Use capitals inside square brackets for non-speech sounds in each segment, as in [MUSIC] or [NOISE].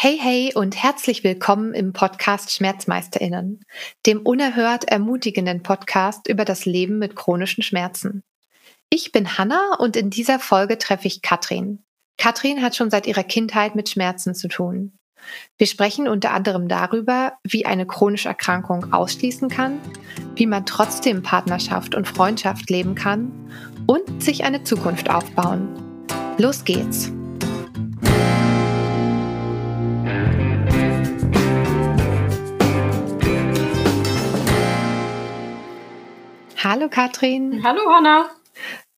Hey, hey und herzlich willkommen im Podcast Schmerzmeisterinnen, dem unerhört ermutigenden Podcast über das Leben mit chronischen Schmerzen. Ich bin Hanna und in dieser Folge treffe ich Katrin. Katrin hat schon seit ihrer Kindheit mit Schmerzen zu tun. Wir sprechen unter anderem darüber, wie eine chronische Erkrankung ausschließen kann, wie man trotzdem Partnerschaft und Freundschaft leben kann und sich eine Zukunft aufbauen. Los geht's! Hallo Katrin. Hallo Hanna.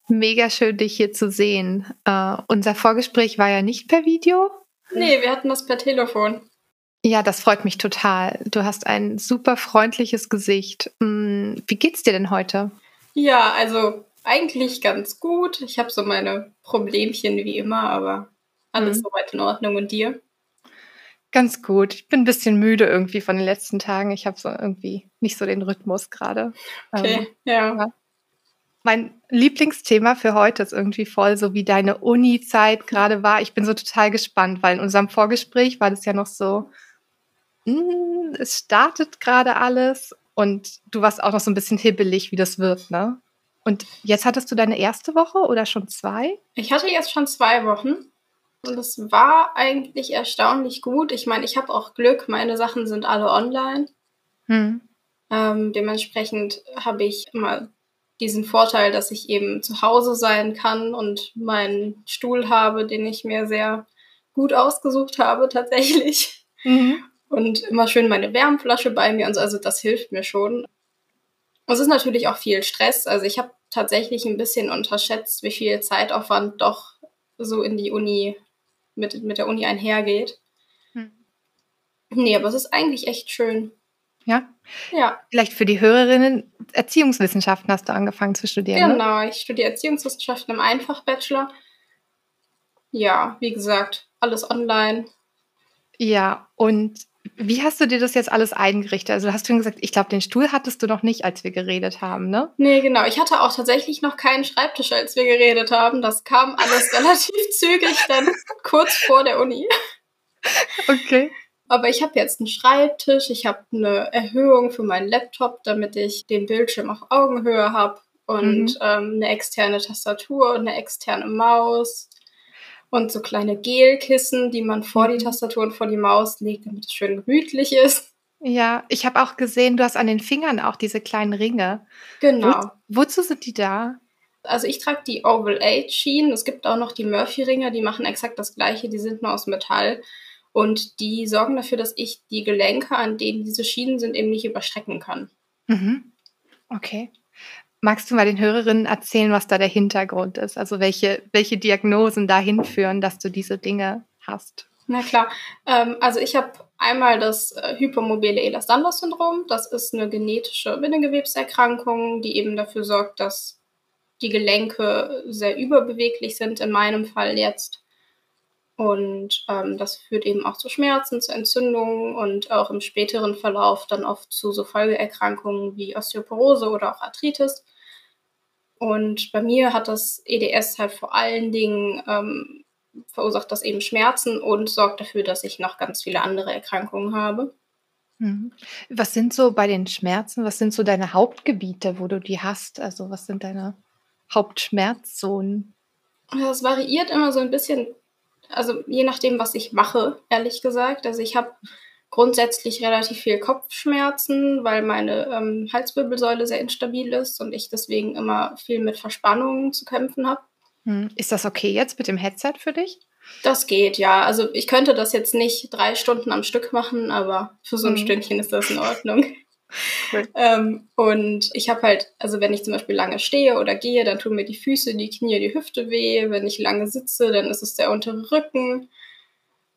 Mega schön, dich hier zu sehen. Uh, unser Vorgespräch war ja nicht per Video. Nee, wir hatten das per Telefon. Ja, das freut mich total. Du hast ein super freundliches Gesicht. Hm, wie geht's dir denn heute? Ja, also eigentlich ganz gut. Ich habe so meine Problemchen wie immer, aber alles mhm. soweit in Ordnung. Und dir? Ganz gut. Ich bin ein bisschen müde irgendwie von den letzten Tagen. Ich habe so irgendwie nicht so den Rhythmus gerade. Okay, ähm, ja. Mein Lieblingsthema für heute ist irgendwie voll, so wie deine Uni-Zeit gerade war. Ich bin so total gespannt, weil in unserem Vorgespräch war das ja noch so, mh, hm, es startet gerade alles und du warst auch noch so ein bisschen hibbelig, wie das wird, ne? Und jetzt hattest du deine erste Woche oder schon zwei? Ich hatte jetzt schon zwei Wochen. Und es war eigentlich erstaunlich gut. Ich meine, ich habe auch Glück, meine Sachen sind alle online. Hm. Ähm, dementsprechend habe ich immer diesen Vorteil, dass ich eben zu Hause sein kann und meinen Stuhl habe, den ich mir sehr gut ausgesucht habe [LAUGHS] tatsächlich. Mhm. Und immer schön meine Wärmflasche bei mir und so. Also das hilft mir schon. Es ist natürlich auch viel Stress. Also ich habe tatsächlich ein bisschen unterschätzt, wie viel Zeitaufwand doch so in die Uni mit, mit der Uni einhergeht. Hm. Nee, aber es ist eigentlich echt schön. Ja? Ja. Vielleicht für die Hörerinnen, Erziehungswissenschaften hast du angefangen zu studieren. Ne? Genau, ne? ich studiere Erziehungswissenschaften im Einfach-Bachelor. Ja, wie gesagt, alles online. Ja, und wie hast du dir das jetzt alles eingerichtet? Also hast du gesagt, ich glaube, den Stuhl hattest du noch nicht, als wir geredet haben, ne? Nee, genau. Ich hatte auch tatsächlich noch keinen Schreibtisch, als wir geredet haben. Das kam alles [LAUGHS] relativ zügig dann kurz vor der Uni. Okay. Aber ich habe jetzt einen Schreibtisch, ich habe eine Erhöhung für meinen Laptop, damit ich den Bildschirm auf Augenhöhe habe und mhm. ähm, eine externe Tastatur und eine externe Maus und so kleine Gelkissen, die man vor die mhm. Tastatur und vor die Maus legt, damit es schön gemütlich ist. Ja, ich habe auch gesehen, du hast an den Fingern auch diese kleinen Ringe. Genau. Wo, wozu sind die da? Also ich trage die Oval 8 Schienen. Es gibt auch noch die Murphy-Ringe, die machen exakt das gleiche, die sind nur aus Metall. Und die sorgen dafür, dass ich die Gelenke, an denen diese Schienen sind, eben nicht überstrecken kann. Mhm. Okay. Magst du mal den Hörerinnen erzählen, was da der Hintergrund ist? Also welche, welche Diagnosen dahin führen, dass du diese Dinge hast? Na klar. Ähm, also ich habe einmal das äh, hypermobile Ehlers-Danlos-Syndrom. Das ist eine genetische Bindegewebserkrankung, die eben dafür sorgt, dass die Gelenke sehr überbeweglich sind, in meinem Fall jetzt. Und ähm, das führt eben auch zu Schmerzen, zu Entzündungen und auch im späteren Verlauf dann oft zu so Folgeerkrankungen wie Osteoporose oder auch Arthritis. Und bei mir hat das EDS halt vor allen Dingen ähm, verursacht das eben Schmerzen und sorgt dafür, dass ich noch ganz viele andere Erkrankungen habe. Mhm. Was sind so bei den Schmerzen, was sind so deine Hauptgebiete, wo du die hast? Also was sind deine Hauptschmerzzonen? Das variiert immer so ein bisschen, also je nachdem, was ich mache, ehrlich gesagt. Also ich habe grundsätzlich relativ viel Kopfschmerzen, weil meine ähm, Halswirbelsäule sehr instabil ist und ich deswegen immer viel mit Verspannungen zu kämpfen habe. Hm. Ist das okay jetzt mit dem Headset für dich? Das geht, ja. Also ich könnte das jetzt nicht drei Stunden am Stück machen, aber für so ein mhm. Stündchen ist das in Ordnung. Cool. Ähm, und ich habe halt, also wenn ich zum Beispiel lange stehe oder gehe, dann tun mir die Füße, die Knie, die Hüfte weh. Wenn ich lange sitze, dann ist es der untere Rücken.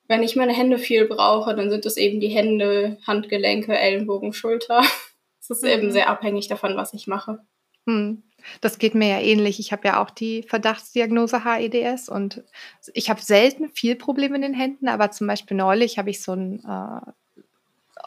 Wenn ich meine Hände viel brauche, dann sind es eben die Hände, Handgelenke, Ellenbogen, Schulter. [LAUGHS] Es ist mhm. eben sehr abhängig davon, was ich mache. Mhm. Das geht mir ja ähnlich. Ich habe ja auch die Verdachtsdiagnose HEDS und ich habe selten viel Probleme in den Händen, aber zum Beispiel neulich habe ich so ein äh,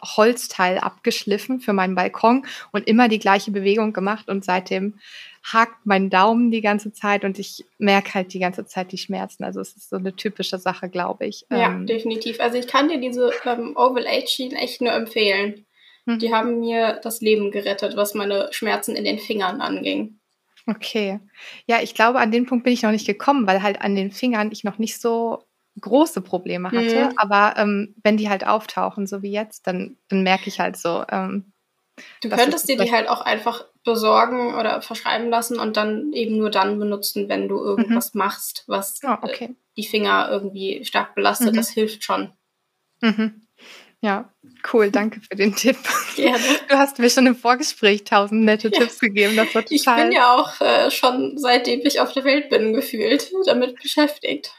Holzteil abgeschliffen für meinen Balkon und immer die gleiche Bewegung gemacht und seitdem hakt mein Daumen die ganze Zeit und ich merke halt die ganze Zeit die Schmerzen. Also es ist so eine typische Sache, glaube ich. Ja, ähm, definitiv. Also ich kann dir diese ähm, Oval Age Schienen echt nur empfehlen. Hm. Die haben mir das Leben gerettet, was meine Schmerzen in den Fingern anging. Okay. Ja, ich glaube, an den Punkt bin ich noch nicht gekommen, weil halt an den Fingern ich noch nicht so große Probleme hatte. Mhm. Aber ähm, wenn die halt auftauchen, so wie jetzt, dann, dann merke ich halt so. Ähm, du könntest dir die halt auch einfach besorgen oder verschreiben lassen und dann eben nur dann benutzen, wenn du irgendwas mhm. machst, was oh, okay. die Finger irgendwie stark belastet. Mhm. Das hilft schon. Mhm. Ja, cool, danke für den Tipp. [LAUGHS] [LAUGHS] Gerne. Du hast mir schon im Vorgespräch tausend nette [LAUGHS] ja. Tipps gegeben. Das war total ich bin ja auch äh, schon seitdem ich auf der Welt bin gefühlt damit beschäftigt.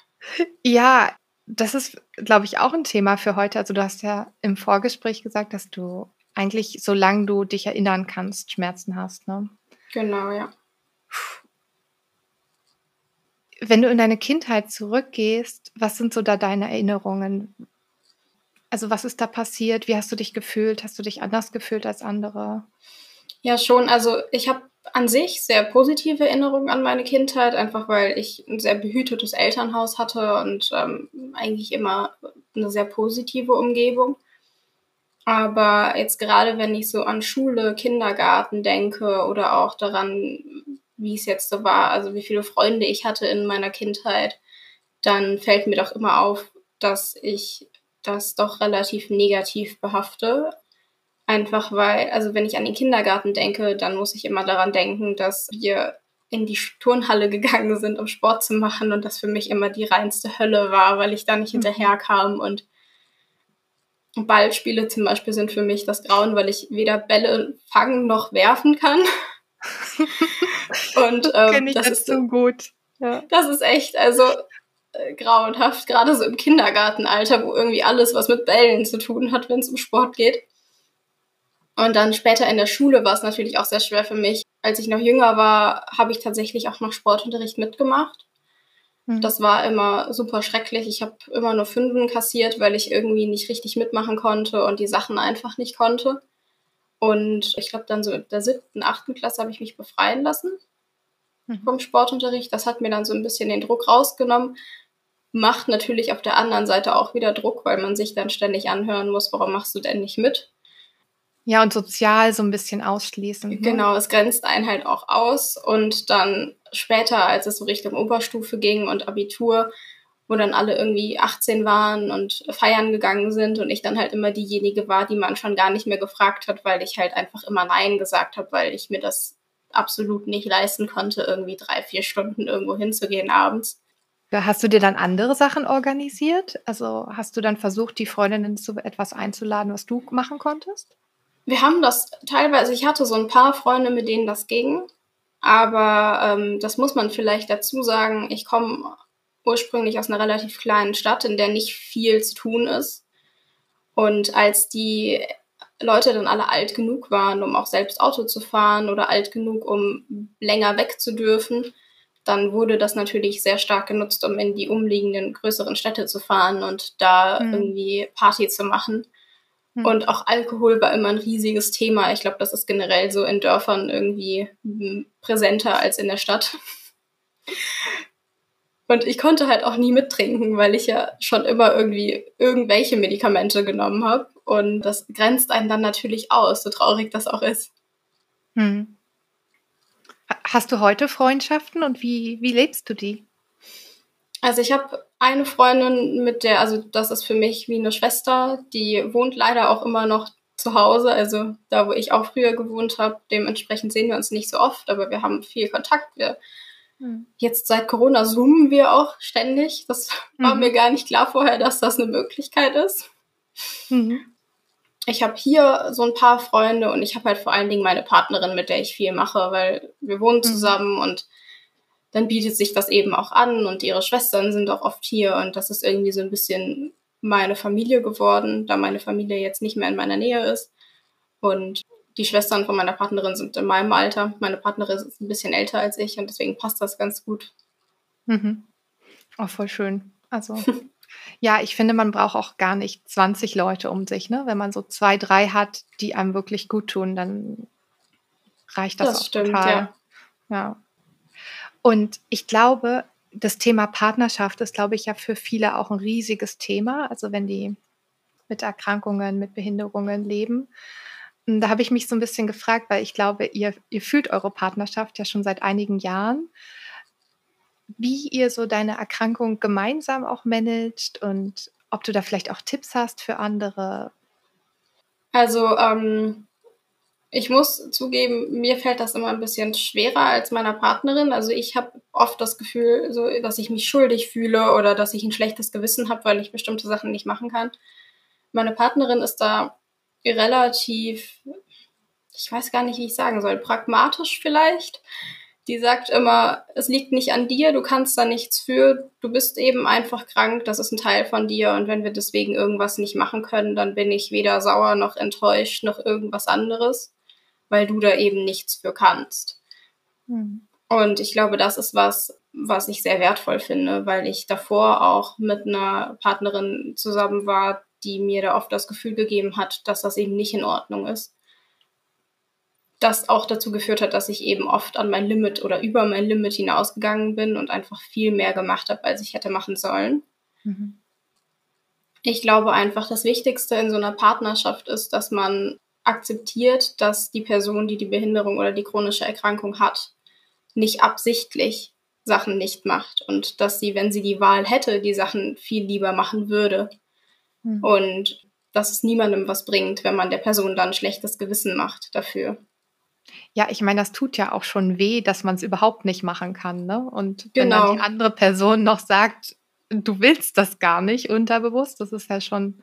Ja, das ist, glaube ich, auch ein Thema für heute. Also du hast ja im Vorgespräch gesagt, dass du eigentlich, solange du dich erinnern kannst, Schmerzen hast, ne? Genau, ja. Wenn du in deine Kindheit zurückgehst, was sind so da deine Erinnerungen? Also was ist da passiert? Wie hast du dich gefühlt? Hast du dich anders gefühlt als andere? Ja, schon. Also ich habe an sich sehr positive Erinnerungen an meine Kindheit, einfach weil ich ein sehr behütetes Elternhaus hatte und ähm, eigentlich immer eine sehr positive Umgebung. Aber jetzt gerade, wenn ich so an Schule, Kindergarten denke oder auch daran, wie es jetzt so war, also wie viele Freunde ich hatte in meiner Kindheit, dann fällt mir doch immer auf, dass ich das doch relativ negativ behafte. Einfach weil, also wenn ich an den Kindergarten denke, dann muss ich immer daran denken, dass wir in die Turnhalle gegangen sind, um Sport zu machen und das für mich immer die reinste Hölle war, weil ich da nicht mhm. hinterherkam und Ballspiele zum Beispiel sind für mich das Grauen, weil ich weder Bälle fangen noch werfen kann. [LAUGHS] Und ähm, das, das ist so gut. Ja. Das ist echt, also äh, grauenhaft, gerade so im Kindergartenalter, wo irgendwie alles, was mit Bällen zu tun hat, wenn es um Sport geht. Und dann später in der Schule war es natürlich auch sehr schwer für mich. Als ich noch jünger war, habe ich tatsächlich auch noch Sportunterricht mitgemacht. Mhm. Das war immer super schrecklich. Ich habe immer nur Fünfen kassiert, weil ich irgendwie nicht richtig mitmachen konnte und die Sachen einfach nicht konnte. Und ich glaube, dann so in der siebten, achten Klasse habe ich mich befreien lassen mhm. vom Sportunterricht. Das hat mir dann so ein bisschen den Druck rausgenommen. Macht natürlich auf der anderen Seite auch wieder Druck, weil man sich dann ständig anhören muss, warum machst du denn nicht mit? Ja, und sozial so ein bisschen ausschließen. Ne? Genau, es grenzt einen halt auch aus. Und dann später, als es so Richtung Oberstufe ging und Abitur, wo dann alle irgendwie 18 waren und feiern gegangen sind und ich dann halt immer diejenige war, die man schon gar nicht mehr gefragt hat, weil ich halt einfach immer Nein gesagt habe, weil ich mir das absolut nicht leisten konnte, irgendwie drei, vier Stunden irgendwo hinzugehen abends. Hast du dir dann andere Sachen organisiert? Also hast du dann versucht, die Freundinnen zu etwas einzuladen, was du machen konntest? Wir haben das teilweise, ich hatte so ein paar Freunde, mit denen das ging, aber ähm, das muss man vielleicht dazu sagen. Ich komme ursprünglich aus einer relativ kleinen Stadt, in der nicht viel zu tun ist. Und als die Leute dann alle alt genug waren, um auch selbst Auto zu fahren oder alt genug, um länger weg zu dürfen, dann wurde das natürlich sehr stark genutzt, um in die umliegenden größeren Städte zu fahren und da mhm. irgendwie Party zu machen. Hm. Und auch Alkohol war immer ein riesiges Thema. Ich glaube, das ist generell so in Dörfern irgendwie präsenter als in der Stadt. Und ich konnte halt auch nie mittrinken, weil ich ja schon immer irgendwie irgendwelche Medikamente genommen habe. Und das grenzt einen dann natürlich aus, so traurig das auch ist. Hm. Hast du heute Freundschaften und wie, wie lebst du die? Also ich habe eine Freundin, mit der, also das ist für mich wie eine Schwester, die wohnt leider auch immer noch zu Hause, also da, wo ich auch früher gewohnt habe. Dementsprechend sehen wir uns nicht so oft, aber wir haben viel Kontakt. Wir, mhm. Jetzt seit Corona zoomen wir auch ständig. Das war mhm. mir gar nicht klar vorher, dass das eine Möglichkeit ist. Mhm. Ich habe hier so ein paar Freunde und ich habe halt vor allen Dingen meine Partnerin, mit der ich viel mache, weil wir wohnen mhm. zusammen und dann bietet sich das eben auch an und ihre Schwestern sind auch oft hier und das ist irgendwie so ein bisschen meine Familie geworden, da meine Familie jetzt nicht mehr in meiner Nähe ist. Und die Schwestern von meiner Partnerin sind in meinem Alter. Meine Partnerin ist ein bisschen älter als ich und deswegen passt das ganz gut. Mhm. Auch oh, voll schön. Also, [LAUGHS] ja, ich finde, man braucht auch gar nicht 20 Leute um sich. Ne? Wenn man so zwei, drei hat, die einem wirklich gut tun, dann reicht das, das auch stimmt, total. Ja. Ja. Und ich glaube, das Thema Partnerschaft ist, glaube ich, ja für viele auch ein riesiges Thema. Also wenn die mit Erkrankungen, mit Behinderungen leben. Da habe ich mich so ein bisschen gefragt, weil ich glaube, ihr, ihr fühlt eure Partnerschaft ja schon seit einigen Jahren, wie ihr so deine Erkrankung gemeinsam auch managt und ob du da vielleicht auch Tipps hast für andere. Also ähm, ich muss zugeben, mir fällt das immer ein bisschen schwerer als meiner Partnerin. Also ich habe oft das Gefühl, so, dass ich mich schuldig fühle oder dass ich ein schlechtes Gewissen habe, weil ich bestimmte Sachen nicht machen kann. Meine Partnerin ist da relativ, ich weiß gar nicht, wie ich sagen soll, pragmatisch vielleicht. Die sagt immer, es liegt nicht an dir, du kannst da nichts für, du bist eben einfach krank, das ist ein Teil von dir und wenn wir deswegen irgendwas nicht machen können, dann bin ich weder sauer noch enttäuscht noch irgendwas anderes weil du da eben nichts für kannst. Mhm. Und ich glaube, das ist was, was ich sehr wertvoll finde, weil ich davor auch mit einer Partnerin zusammen war, die mir da oft das Gefühl gegeben hat, dass das eben nicht in Ordnung ist. Das auch dazu geführt hat, dass ich eben oft an mein Limit oder über mein Limit hinausgegangen bin und einfach viel mehr gemacht habe, als ich hätte machen sollen. Mhm. Ich glaube einfach, das Wichtigste in so einer Partnerschaft ist, dass man akzeptiert, dass die Person, die die Behinderung oder die chronische Erkrankung hat, nicht absichtlich Sachen nicht macht und dass sie, wenn sie die Wahl hätte, die Sachen viel lieber machen würde. Mhm. Und dass es niemandem was bringt, wenn man der Person dann schlechtes Gewissen macht dafür. Ja, ich meine, das tut ja auch schon weh, dass man es überhaupt nicht machen kann. Ne? Und genau. wenn dann die genau. andere Person noch sagt, du willst das gar nicht unterbewusst, das ist ja schon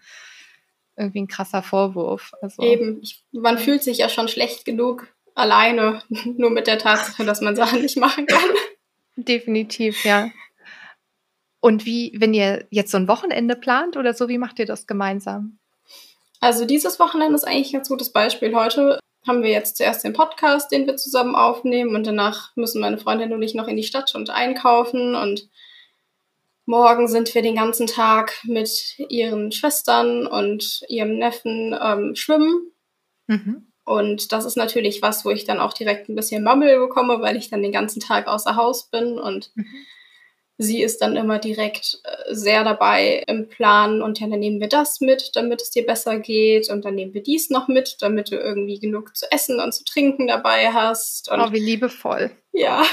irgendwie ein krasser Vorwurf. Also. Eben, ich, man fühlt sich ja schon schlecht genug alleine, [LAUGHS] nur mit der Tatsache, dass man Sachen nicht machen kann. Definitiv, ja. Und wie, wenn ihr jetzt so ein Wochenende plant oder so, wie macht ihr das gemeinsam? Also dieses Wochenende ist eigentlich ein ganz gutes Beispiel. Heute haben wir jetzt zuerst den Podcast, den wir zusammen aufnehmen und danach müssen meine Freundin und ich noch in die Stadt und einkaufen und Morgen sind wir den ganzen Tag mit ihren Schwestern und ihrem Neffen ähm, schwimmen. Mhm. Und das ist natürlich was, wo ich dann auch direkt ein bisschen Mammel bekomme, weil ich dann den ganzen Tag außer Haus bin und mhm. Sie ist dann immer direkt äh, sehr dabei im Plan und ja, dann nehmen wir das mit, damit es dir besser geht und dann nehmen wir dies noch mit, damit du irgendwie genug zu essen und zu trinken dabei hast. Und oh, wie liebevoll. Ja,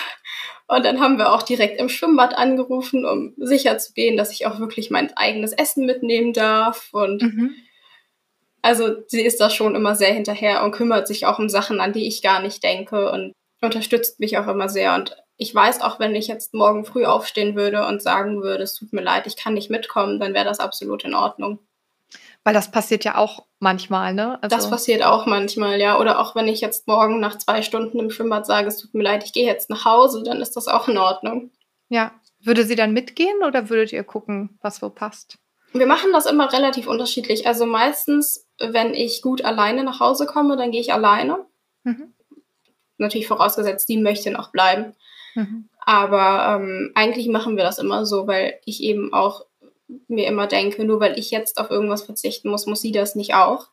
und dann haben wir auch direkt im Schwimmbad angerufen, um sicher zu gehen, dass ich auch wirklich mein eigenes Essen mitnehmen darf. Und mhm. also sie ist da schon immer sehr hinterher und kümmert sich auch um Sachen, an die ich gar nicht denke und unterstützt mich auch immer sehr. Und ich weiß auch, wenn ich jetzt morgen früh aufstehen würde und sagen würde, es tut mir leid, ich kann nicht mitkommen, dann wäre das absolut in Ordnung. Weil das passiert ja auch manchmal, ne? Also das passiert auch manchmal, ja. Oder auch wenn ich jetzt morgen nach zwei Stunden im Schwimmbad sage, es tut mir leid, ich gehe jetzt nach Hause, dann ist das auch in Ordnung. Ja. Würde sie dann mitgehen oder würdet ihr gucken, was wo passt? Wir machen das immer relativ unterschiedlich. Also meistens, wenn ich gut alleine nach Hause komme, dann gehe ich alleine. Mhm. Natürlich vorausgesetzt, die möchte noch bleiben. Mhm. Aber ähm, eigentlich machen wir das immer so, weil ich eben auch mir immer denke, nur weil ich jetzt auf irgendwas verzichten muss, muss sie das nicht auch.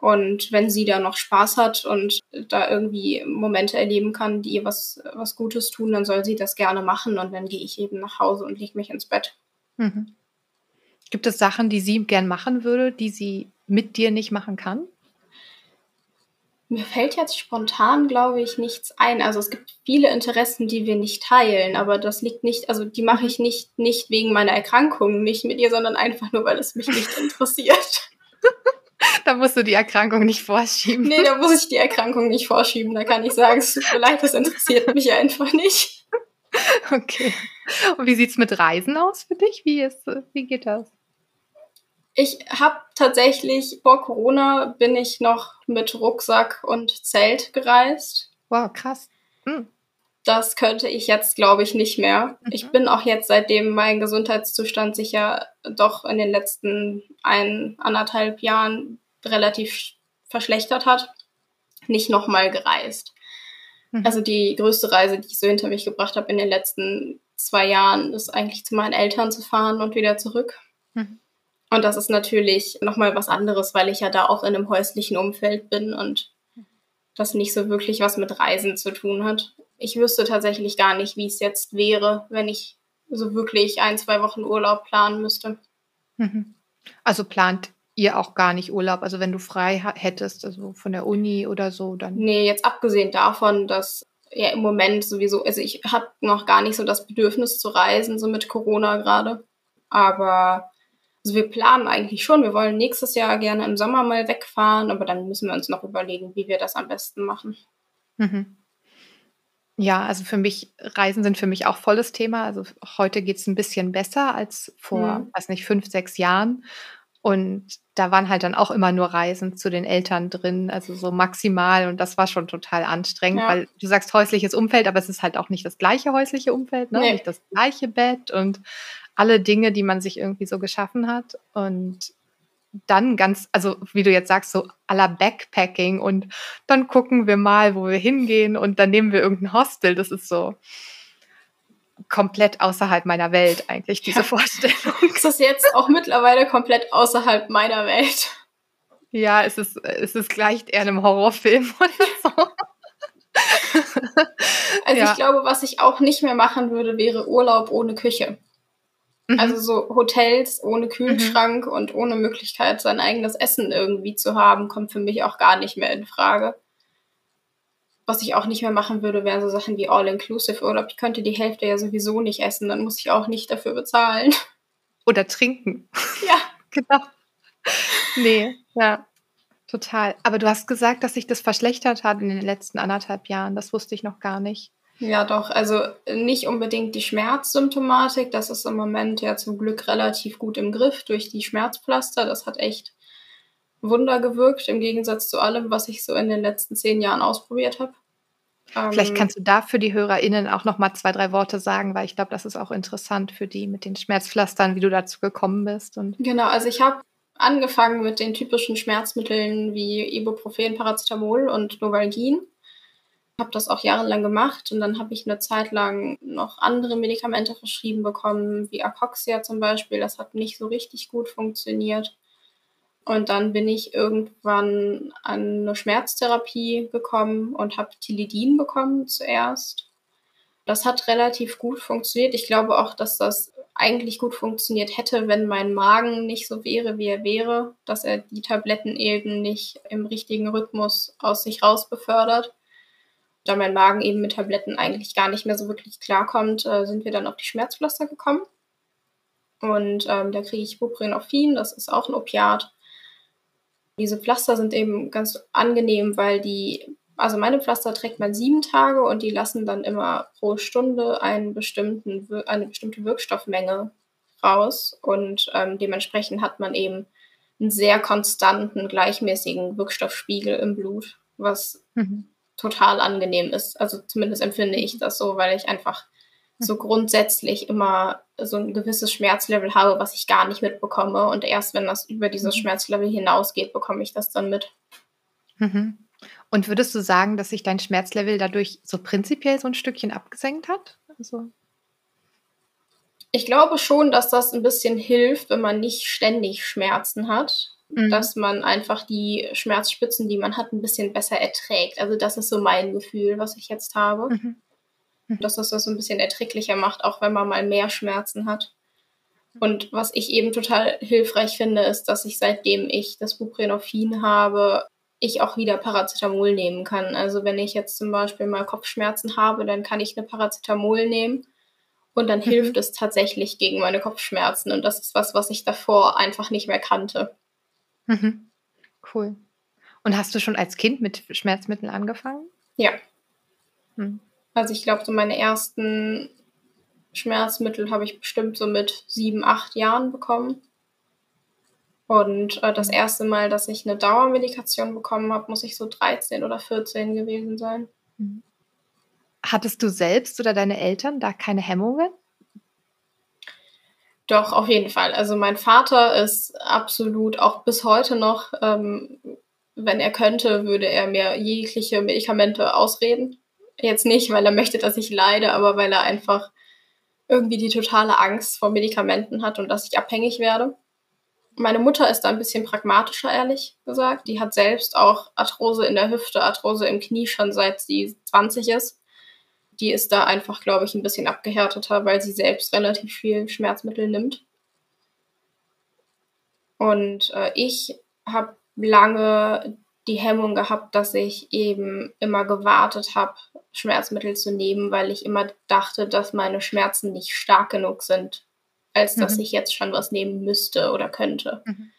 Und wenn sie da noch Spaß hat und da irgendwie Momente erleben kann, die ihr was, was Gutes tun, dann soll sie das gerne machen und dann gehe ich eben nach Hause und lege mich ins Bett. Mhm. Gibt es Sachen, die sie gern machen würde, die sie mit dir nicht machen kann? Mir fällt jetzt spontan, glaube ich, nichts ein. Also es gibt viele Interessen, die wir nicht teilen, aber das liegt nicht, also die mache ich nicht, nicht wegen meiner Erkrankung nicht mit ihr, sondern einfach nur, weil es mich nicht [LAUGHS] interessiert. da musst du die Erkrankung nicht vorschieben. Nee, da muss ich die Erkrankung nicht vorschieben. Da kann ich sagen, es tut mir leid, das interessiert mich einfach nicht. Okay. Und wie sieht es mit Reisen aus für dich? Wie, ist, wie geht das? Ich habe tatsächlich vor Corona bin ich noch mit Rucksack und Zelt gereist. Wow, krass. Hm. Das könnte ich jetzt, glaube ich, nicht mehr. Mhm. Ich bin auch jetzt, seitdem mein Gesundheitszustand sich ja doch in den letzten ein, anderthalb Jahren relativ verschlechtert hat, nicht nochmal gereist. Mhm. Also die größte Reise, die ich so hinter mich gebracht habe in den letzten zwei Jahren, ist eigentlich zu meinen Eltern zu fahren und wieder zurück. Mhm. Und das ist natürlich nochmal was anderes, weil ich ja da auch in einem häuslichen Umfeld bin und das nicht so wirklich was mit Reisen zu tun hat. ich wüsste tatsächlich gar nicht, wie es jetzt wäre, wenn ich so wirklich ein, zwei Wochen Urlaub planen müsste. Mhm. Also plant ihr auch gar nicht Urlaub? Also wenn du frei hättest, also von der Uni oder so, dann. Nee, jetzt abgesehen davon, dass ja im Moment sowieso, also ich habe noch gar nicht so das Bedürfnis zu reisen, so mit Corona gerade. Aber also wir planen eigentlich schon, wir wollen nächstes Jahr gerne im Sommer mal wegfahren, aber dann müssen wir uns noch überlegen, wie wir das am besten machen. Mhm. Ja, also für mich, Reisen sind für mich auch volles Thema. Also heute geht es ein bisschen besser als vor, mhm. weiß nicht, fünf, sechs Jahren. Und da waren halt dann auch immer nur Reisen zu den Eltern drin, also so maximal. Und das war schon total anstrengend, ja. weil du sagst häusliches Umfeld, aber es ist halt auch nicht das gleiche häusliche Umfeld, ne? Nee. nicht das gleiche Bett und alle Dinge, die man sich irgendwie so geschaffen hat. Und dann ganz, also wie du jetzt sagst, so aller Backpacking und dann gucken wir mal, wo wir hingehen und dann nehmen wir irgendein Hostel. Das ist so komplett außerhalb meiner Welt eigentlich, diese ja. Vorstellung. Ist das jetzt auch mittlerweile komplett außerhalb meiner Welt? Ja, es ist, es ist gleicht eher einem Horrorfilm [LAUGHS] oder so. Also ja. ich glaube, was ich auch nicht mehr machen würde, wäre Urlaub ohne Küche. Mhm. Also so Hotels ohne Kühlschrank mhm. und ohne Möglichkeit, sein eigenes Essen irgendwie zu haben, kommt für mich auch gar nicht mehr in Frage. Was ich auch nicht mehr machen würde, wären so Sachen wie All-Inclusive-Urlaub. Ich könnte die Hälfte ja sowieso nicht essen, dann muss ich auch nicht dafür bezahlen. [LAUGHS] Oder trinken. Ja. [LAUGHS] genau. Nee, ja. Total. Aber du hast gesagt, dass sich das verschlechtert hat in den letzten anderthalb Jahren. Das wusste ich noch gar nicht. Ja, doch. Also nicht unbedingt die Schmerzsymptomatik. Das ist im Moment ja zum Glück relativ gut im Griff durch die Schmerzpflaster. Das hat echt Wunder gewirkt, im Gegensatz zu allem, was ich so in den letzten zehn Jahren ausprobiert habe. Vielleicht ähm, kannst du da für die HörerInnen auch noch mal zwei, drei Worte sagen, weil ich glaube, das ist auch interessant für die mit den Schmerzpflastern, wie du dazu gekommen bist. Und genau, also ich habe angefangen mit den typischen Schmerzmitteln wie Ibuprofen, Paracetamol und Novalgin habe das auch jahrelang gemacht und dann habe ich eine Zeit lang noch andere Medikamente verschrieben bekommen, wie Apoxia zum Beispiel. Das hat nicht so richtig gut funktioniert. Und dann bin ich irgendwann an eine Schmerztherapie gekommen und habe Tilidin bekommen zuerst. Das hat relativ gut funktioniert. Ich glaube auch, dass das eigentlich gut funktioniert hätte, wenn mein Magen nicht so wäre, wie er wäre, dass er die Tabletten eben nicht im richtigen Rhythmus aus sich raus befördert da mein Magen eben mit Tabletten eigentlich gar nicht mehr so wirklich klarkommt, äh, sind wir dann auf die Schmerzpflaster gekommen. Und ähm, da kriege ich Buprenorphin, das ist auch ein Opiat. Diese Pflaster sind eben ganz angenehm, weil die, also meine Pflaster trägt man sieben Tage und die lassen dann immer pro Stunde einen bestimmten, eine bestimmte Wirkstoffmenge raus. Und ähm, dementsprechend hat man eben einen sehr konstanten, gleichmäßigen Wirkstoffspiegel im Blut, was mhm total angenehm ist. Also zumindest empfinde ich das so, weil ich einfach so grundsätzlich immer so ein gewisses Schmerzlevel habe, was ich gar nicht mitbekomme. Und erst wenn das über dieses mhm. Schmerzlevel hinausgeht, bekomme ich das dann mit. Mhm. Und würdest du sagen, dass sich dein Schmerzlevel dadurch so prinzipiell so ein Stückchen abgesenkt hat? Also ich glaube schon, dass das ein bisschen hilft, wenn man nicht ständig Schmerzen hat mhm. dass man einfach die Schmerzspitzen, die man hat, ein bisschen besser erträgt. Also das ist so mein Gefühl, was ich jetzt habe. Mhm. Mhm. Dass das das so ein bisschen erträglicher macht, auch wenn man mal mehr Schmerzen hat. Und was ich eben total hilfreich finde, ist, dass ich seitdem ich das Buprenorphin habe, ich auch wieder Paracetamol nehmen kann. Also wenn ich jetzt zum Beispiel mal Kopfschmerzen habe, dann kann ich eine Paracetamol nehmen und dann mhm. hilft es tatsächlich gegen meine Kopfschmerzen. Und das ist was, was ich davor einfach nicht mehr kannte. Mhm. Cool. Und hast du schon als Kind mit Schmerzmitteln angefangen? Ja. Hm. Also ich glaube, so meine ersten Schmerzmittel habe ich bestimmt so mit sieben, acht Jahren bekommen. Und äh, das mhm. erste Mal, dass ich eine Dauermedikation bekommen habe, muss ich so 13 oder 14 gewesen sein. Mhm. Hattest du selbst oder deine Eltern da keine Hemmungen? Doch, auf jeden Fall. Also mein Vater ist absolut auch bis heute noch, ähm, wenn er könnte, würde er mir jegliche Medikamente ausreden. Jetzt nicht, weil er möchte, dass ich leide, aber weil er einfach irgendwie die totale Angst vor Medikamenten hat und dass ich abhängig werde. Meine Mutter ist da ein bisschen pragmatischer, ehrlich gesagt. Die hat selbst auch Arthrose in der Hüfte, Arthrose im Knie schon seit sie 20 ist die ist da einfach, glaube ich, ein bisschen abgehärteter, weil sie selbst relativ viel Schmerzmittel nimmt. Und äh, ich habe lange die Hemmung gehabt, dass ich eben immer gewartet habe, Schmerzmittel zu nehmen, weil ich immer dachte, dass meine Schmerzen nicht stark genug sind, als dass mhm. ich jetzt schon was nehmen müsste oder könnte. Mhm.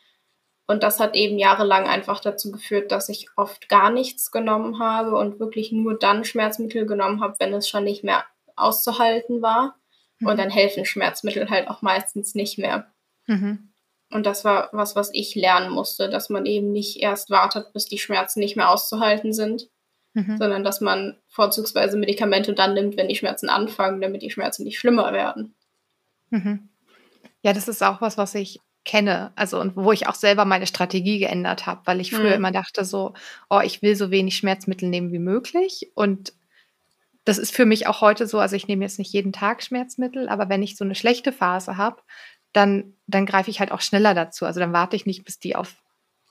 Und das hat eben jahrelang einfach dazu geführt, dass ich oft gar nichts genommen habe und wirklich nur dann Schmerzmittel genommen habe, wenn es schon nicht mehr auszuhalten war. Mhm. Und dann helfen Schmerzmittel halt auch meistens nicht mehr. Mhm. Und das war was, was ich lernen musste, dass man eben nicht erst wartet, bis die Schmerzen nicht mehr auszuhalten sind, mhm. sondern dass man vorzugsweise Medikamente dann nimmt, wenn die Schmerzen anfangen, damit die Schmerzen nicht schlimmer werden. Mhm. Ja, das ist auch was, was ich kenne, also und wo ich auch selber meine Strategie geändert habe, weil ich früher mhm. immer dachte so, oh, ich will so wenig Schmerzmittel nehmen wie möglich und das ist für mich auch heute so, also ich nehme jetzt nicht jeden Tag Schmerzmittel, aber wenn ich so eine schlechte Phase habe, dann, dann greife ich halt auch schneller dazu. Also dann warte ich nicht, bis die auf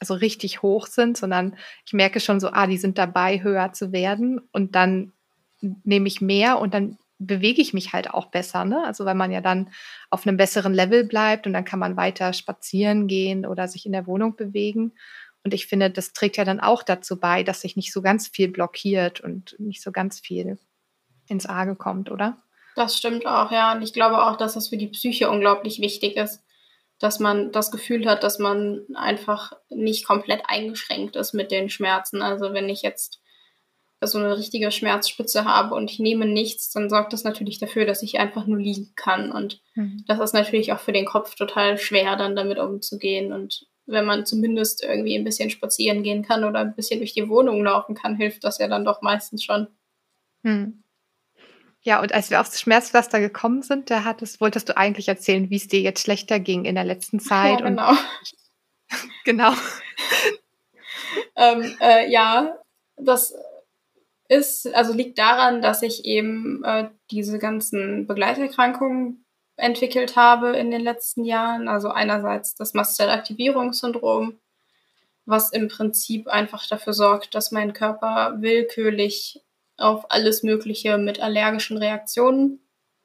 also richtig hoch sind, sondern ich merke schon so, ah, die sind dabei, höher zu werden und dann nehme ich mehr und dann bewege ich mich halt auch besser, ne? Also weil man ja dann auf einem besseren Level bleibt und dann kann man weiter spazieren gehen oder sich in der Wohnung bewegen. Und ich finde, das trägt ja dann auch dazu bei, dass sich nicht so ganz viel blockiert und nicht so ganz viel ins Arge kommt, oder? Das stimmt auch, ja. Und ich glaube auch, dass das für die Psyche unglaublich wichtig ist, dass man das Gefühl hat, dass man einfach nicht komplett eingeschränkt ist mit den Schmerzen. Also wenn ich jetzt so eine richtige Schmerzspitze habe und ich nehme nichts, dann sorgt das natürlich dafür, dass ich einfach nur liegen kann. Und mhm. das ist natürlich auch für den Kopf total schwer, dann damit umzugehen. Und wenn man zumindest irgendwie ein bisschen spazieren gehen kann oder ein bisschen durch die Wohnung laufen kann, hilft das ja dann doch meistens schon. Mhm. Ja, und als wir aufs Schmerzpflaster gekommen sind, da hattest, wolltest du eigentlich erzählen, wie es dir jetzt schlechter ging in der letzten [LAUGHS] Zeit. Ja, genau. [LAUGHS] genau. [LAUGHS] ähm, äh, ja, das ist, also liegt daran, dass ich eben äh, diese ganzen Begleiterkrankungen entwickelt habe in den letzten Jahren. Also einerseits das Mastzellaktivierungssyndrom, was im Prinzip einfach dafür sorgt, dass mein Körper willkürlich auf alles Mögliche mit allergischen Reaktionen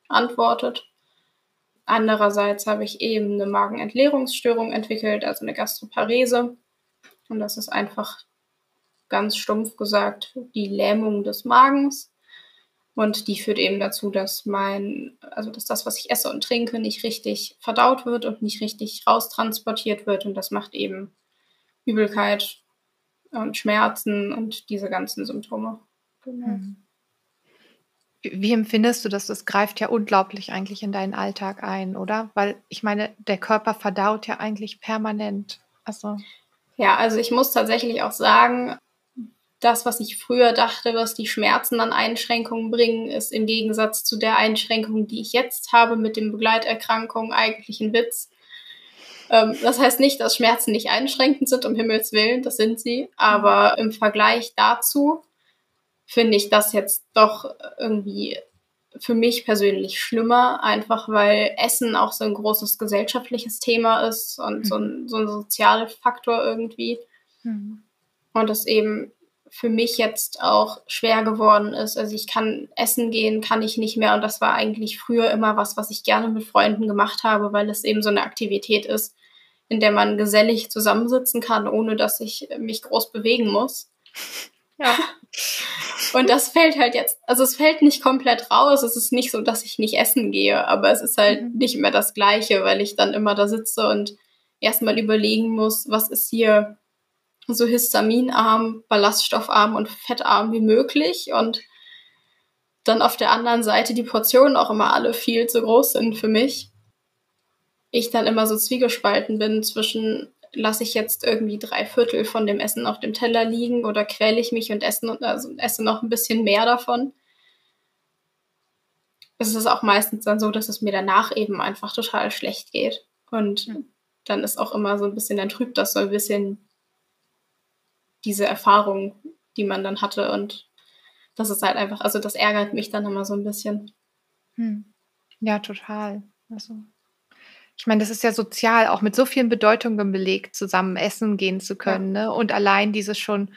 antwortet. Andererseits habe ich eben eine Magenentleerungsstörung entwickelt, also eine Gastroparese. Und das ist einfach ganz stumpf gesagt die Lähmung des Magens. Und die führt eben dazu, dass mein, also dass das, was ich esse und trinke, nicht richtig verdaut wird und nicht richtig raustransportiert wird. Und das macht eben Übelkeit und Schmerzen und diese ganzen Symptome. Genau. Mhm. Wie empfindest du das? Das greift ja unglaublich eigentlich in deinen Alltag ein, oder? Weil ich meine, der Körper verdaut ja eigentlich permanent. Also. Ja, also ich muss tatsächlich auch sagen, das, was ich früher dachte, was die Schmerzen an Einschränkungen bringen, ist im Gegensatz zu der Einschränkung, die ich jetzt habe mit den Begleiterkrankungen, eigentlich ein Witz. Ähm, das heißt nicht, dass Schmerzen nicht einschränkend sind, um Himmels Willen, das sind sie. Aber im Vergleich dazu finde ich das jetzt doch irgendwie für mich persönlich schlimmer, einfach weil Essen auch so ein großes gesellschaftliches Thema ist und mhm. so, ein, so ein sozialer Faktor irgendwie. Mhm. Und das eben für mich jetzt auch schwer geworden ist. Also ich kann essen gehen, kann ich nicht mehr. Und das war eigentlich früher immer was, was ich gerne mit Freunden gemacht habe, weil es eben so eine Aktivität ist, in der man gesellig zusammensitzen kann, ohne dass ich mich groß bewegen muss. Ja. Und das fällt halt jetzt, also es fällt nicht komplett raus. Es ist nicht so, dass ich nicht essen gehe, aber es ist halt mhm. nicht mehr das Gleiche, weil ich dann immer da sitze und erstmal überlegen muss, was ist hier so histaminarm, ballaststoffarm und fettarm wie möglich und dann auf der anderen Seite die Portionen auch immer alle viel zu groß sind für mich. Ich dann immer so zwiegespalten bin zwischen lasse ich jetzt irgendwie drei Viertel von dem Essen auf dem Teller liegen oder quäle ich mich und esse, also esse noch ein bisschen mehr davon. Es ist auch meistens dann so, dass es mir danach eben einfach total schlecht geht. Und mhm. dann ist auch immer so ein bisschen, dann trübt das so ein bisschen diese Erfahrung, die man dann hatte. Und das ist halt einfach, also das ärgert mich dann immer so ein bisschen. Hm. Ja, total. Also ich meine, das ist ja sozial auch mit so vielen Bedeutungen belegt, zusammen essen gehen zu können. Ja. Ne? Und allein dieses schon,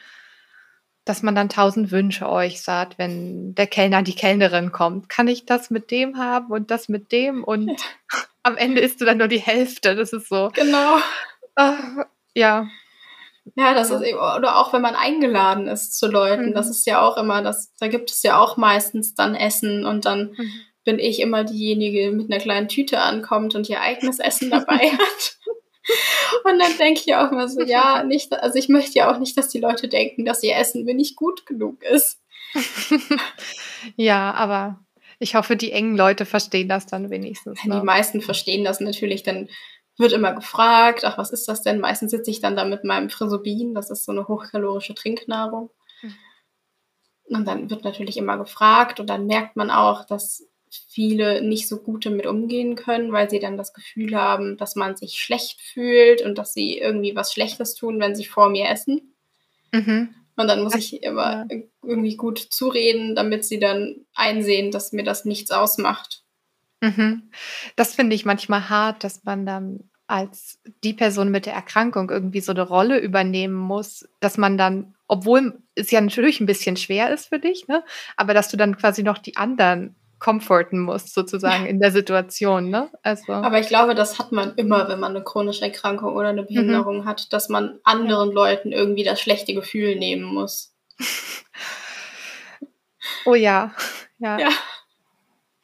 dass man dann tausend Wünsche äußert, wenn der Kellner, die Kellnerin kommt. Kann ich das mit dem haben und das mit dem? Und ja. [LAUGHS] am Ende isst du dann nur die Hälfte. Das ist so. Genau. Äh, ja. Ja, das ist eben, oder auch wenn man eingeladen ist zu Leuten, mhm. das ist ja auch immer, das, da gibt es ja auch meistens dann Essen und dann mhm. bin ich immer diejenige, die mit einer kleinen Tüte ankommt und ihr eigenes Essen dabei [LAUGHS] hat. Und dann denke ich auch immer so, ja, nicht, also ich möchte ja auch nicht, dass die Leute denken, dass ihr Essen mir nicht gut genug ist. [LAUGHS] ja, aber ich hoffe, die engen Leute verstehen das dann wenigstens. Ne? Die meisten verstehen das natürlich, dann wird immer gefragt, ach, was ist das denn? Meistens sitze ich dann da mit meinem Frisobin, das ist so eine hochkalorische Trinknahrung. Mhm. Und dann wird natürlich immer gefragt und dann merkt man auch, dass viele nicht so gut damit umgehen können, weil sie dann das Gefühl haben, dass man sich schlecht fühlt und dass sie irgendwie was Schlechtes tun, wenn sie vor mir essen. Mhm. Und dann muss ich immer irgendwie gut zureden, damit sie dann einsehen, dass mir das nichts ausmacht. Mhm. Das finde ich manchmal hart, dass man dann als die Person mit der Erkrankung irgendwie so eine Rolle übernehmen muss, dass man dann, obwohl es ja natürlich ein bisschen schwer ist für dich, ne, aber dass du dann quasi noch die anderen comforten musst, sozusagen in der Situation. Ne? Also. Aber ich glaube, das hat man immer, wenn man eine chronische Erkrankung oder eine Behinderung mhm. hat, dass man anderen ja. Leuten irgendwie das schlechte Gefühl nehmen muss. [LAUGHS] oh ja, ja. ja.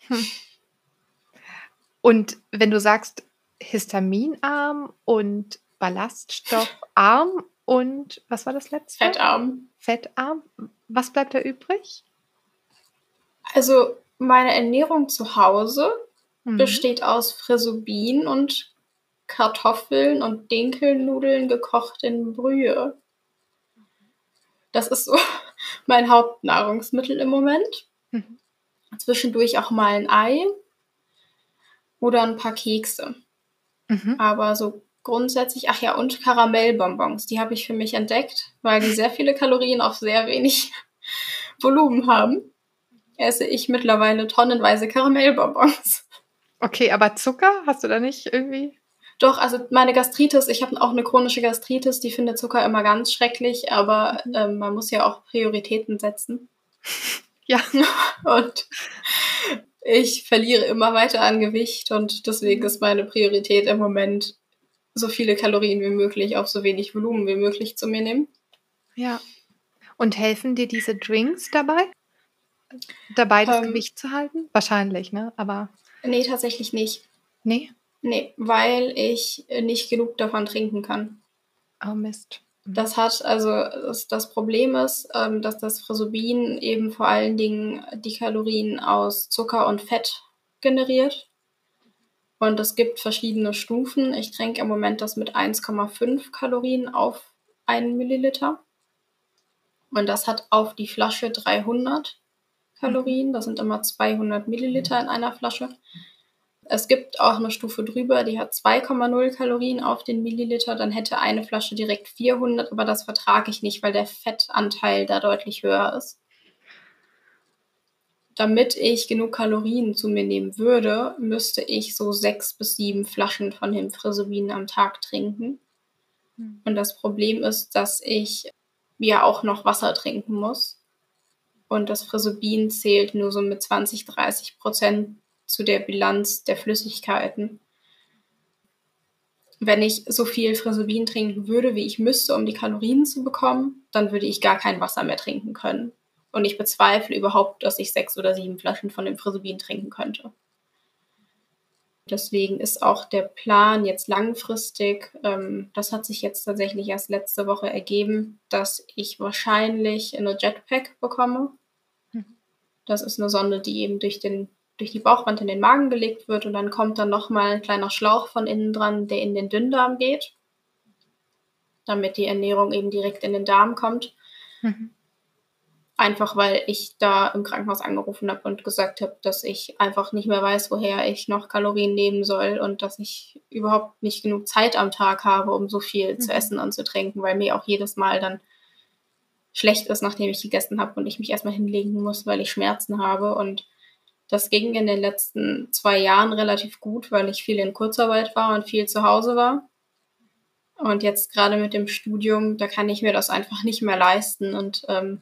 Hm. Und wenn du sagst, histaminarm und ballaststoffarm und was war das letzte? Fettarm. Fettarm. Was bleibt da übrig? Also meine Ernährung zu Hause mhm. besteht aus Frisobin und Kartoffeln und Dinkelnudeln gekocht in Brühe. Das ist so [LAUGHS] mein Hauptnahrungsmittel im Moment. Mhm. Zwischendurch auch mal ein Ei oder ein paar Kekse. Mhm. Aber so grundsätzlich, ach ja, und Karamellbonbons, die habe ich für mich entdeckt, weil die sehr viele Kalorien auf sehr wenig [LAUGHS] Volumen haben esse ich mittlerweile tonnenweise Karamellbonbons. Okay, aber Zucker hast du da nicht irgendwie? Doch, also meine Gastritis, ich habe auch eine chronische Gastritis, die findet Zucker immer ganz schrecklich, aber ähm, man muss ja auch Prioritäten setzen. [LAUGHS] Ja. [LAUGHS] Und ich verliere immer weiter an Gewicht und deswegen ist meine Priorität im Moment, so viele Kalorien wie möglich auf so wenig Volumen wie möglich zu mir nehmen. Ja. Und helfen dir diese Drinks dabei? Dabei das ähm, Gewicht zu halten? Wahrscheinlich, ne? Aber. Nee, tatsächlich nicht. Nee? Nee, weil ich nicht genug davon trinken kann. Oh Mist. Das hat, also das, das Problem ist, ähm, dass das Frisobin eben vor allen Dingen die Kalorien aus Zucker und Fett generiert. Und es gibt verschiedene Stufen. Ich trinke im Moment das mit 1,5 Kalorien auf einen Milliliter. Und das hat auf die Flasche 300. Kalorien. Das sind immer 200 Milliliter in einer Flasche. Es gibt auch eine Stufe drüber, die hat 2,0 Kalorien auf den Milliliter. Dann hätte eine Flasche direkt 400, aber das vertrage ich nicht, weil der Fettanteil da deutlich höher ist. Damit ich genug Kalorien zu mir nehmen würde, müsste ich so sechs bis sieben Flaschen von dem Frisobin am Tag trinken. Hm. Und das Problem ist, dass ich ja auch noch Wasser trinken muss. Und das Frisobin zählt nur so mit 20, 30 Prozent zu der Bilanz der Flüssigkeiten. Wenn ich so viel Frisobin trinken würde, wie ich müsste, um die Kalorien zu bekommen, dann würde ich gar kein Wasser mehr trinken können. Und ich bezweifle überhaupt, dass ich sechs oder sieben Flaschen von dem Frisobin trinken könnte. Deswegen ist auch der Plan jetzt langfristig, ähm, das hat sich jetzt tatsächlich erst letzte Woche ergeben, dass ich wahrscheinlich eine Jetpack bekomme. Mhm. Das ist eine Sonde, die eben durch, den, durch die Bauchwand in den Magen gelegt wird und dann kommt dann nochmal ein kleiner Schlauch von innen dran, der in den Dünndarm geht, damit die Ernährung eben direkt in den Darm kommt. Mhm. Einfach weil ich da im Krankenhaus angerufen habe und gesagt habe, dass ich einfach nicht mehr weiß, woher ich noch Kalorien nehmen soll und dass ich überhaupt nicht genug Zeit am Tag habe, um so viel mhm. zu essen und zu trinken, weil mir auch jedes Mal dann schlecht ist, nachdem ich gegessen habe und ich mich erstmal hinlegen muss, weil ich Schmerzen habe. Und das ging in den letzten zwei Jahren relativ gut, weil ich viel in Kurzarbeit war und viel zu Hause war. Und jetzt gerade mit dem Studium, da kann ich mir das einfach nicht mehr leisten und ähm,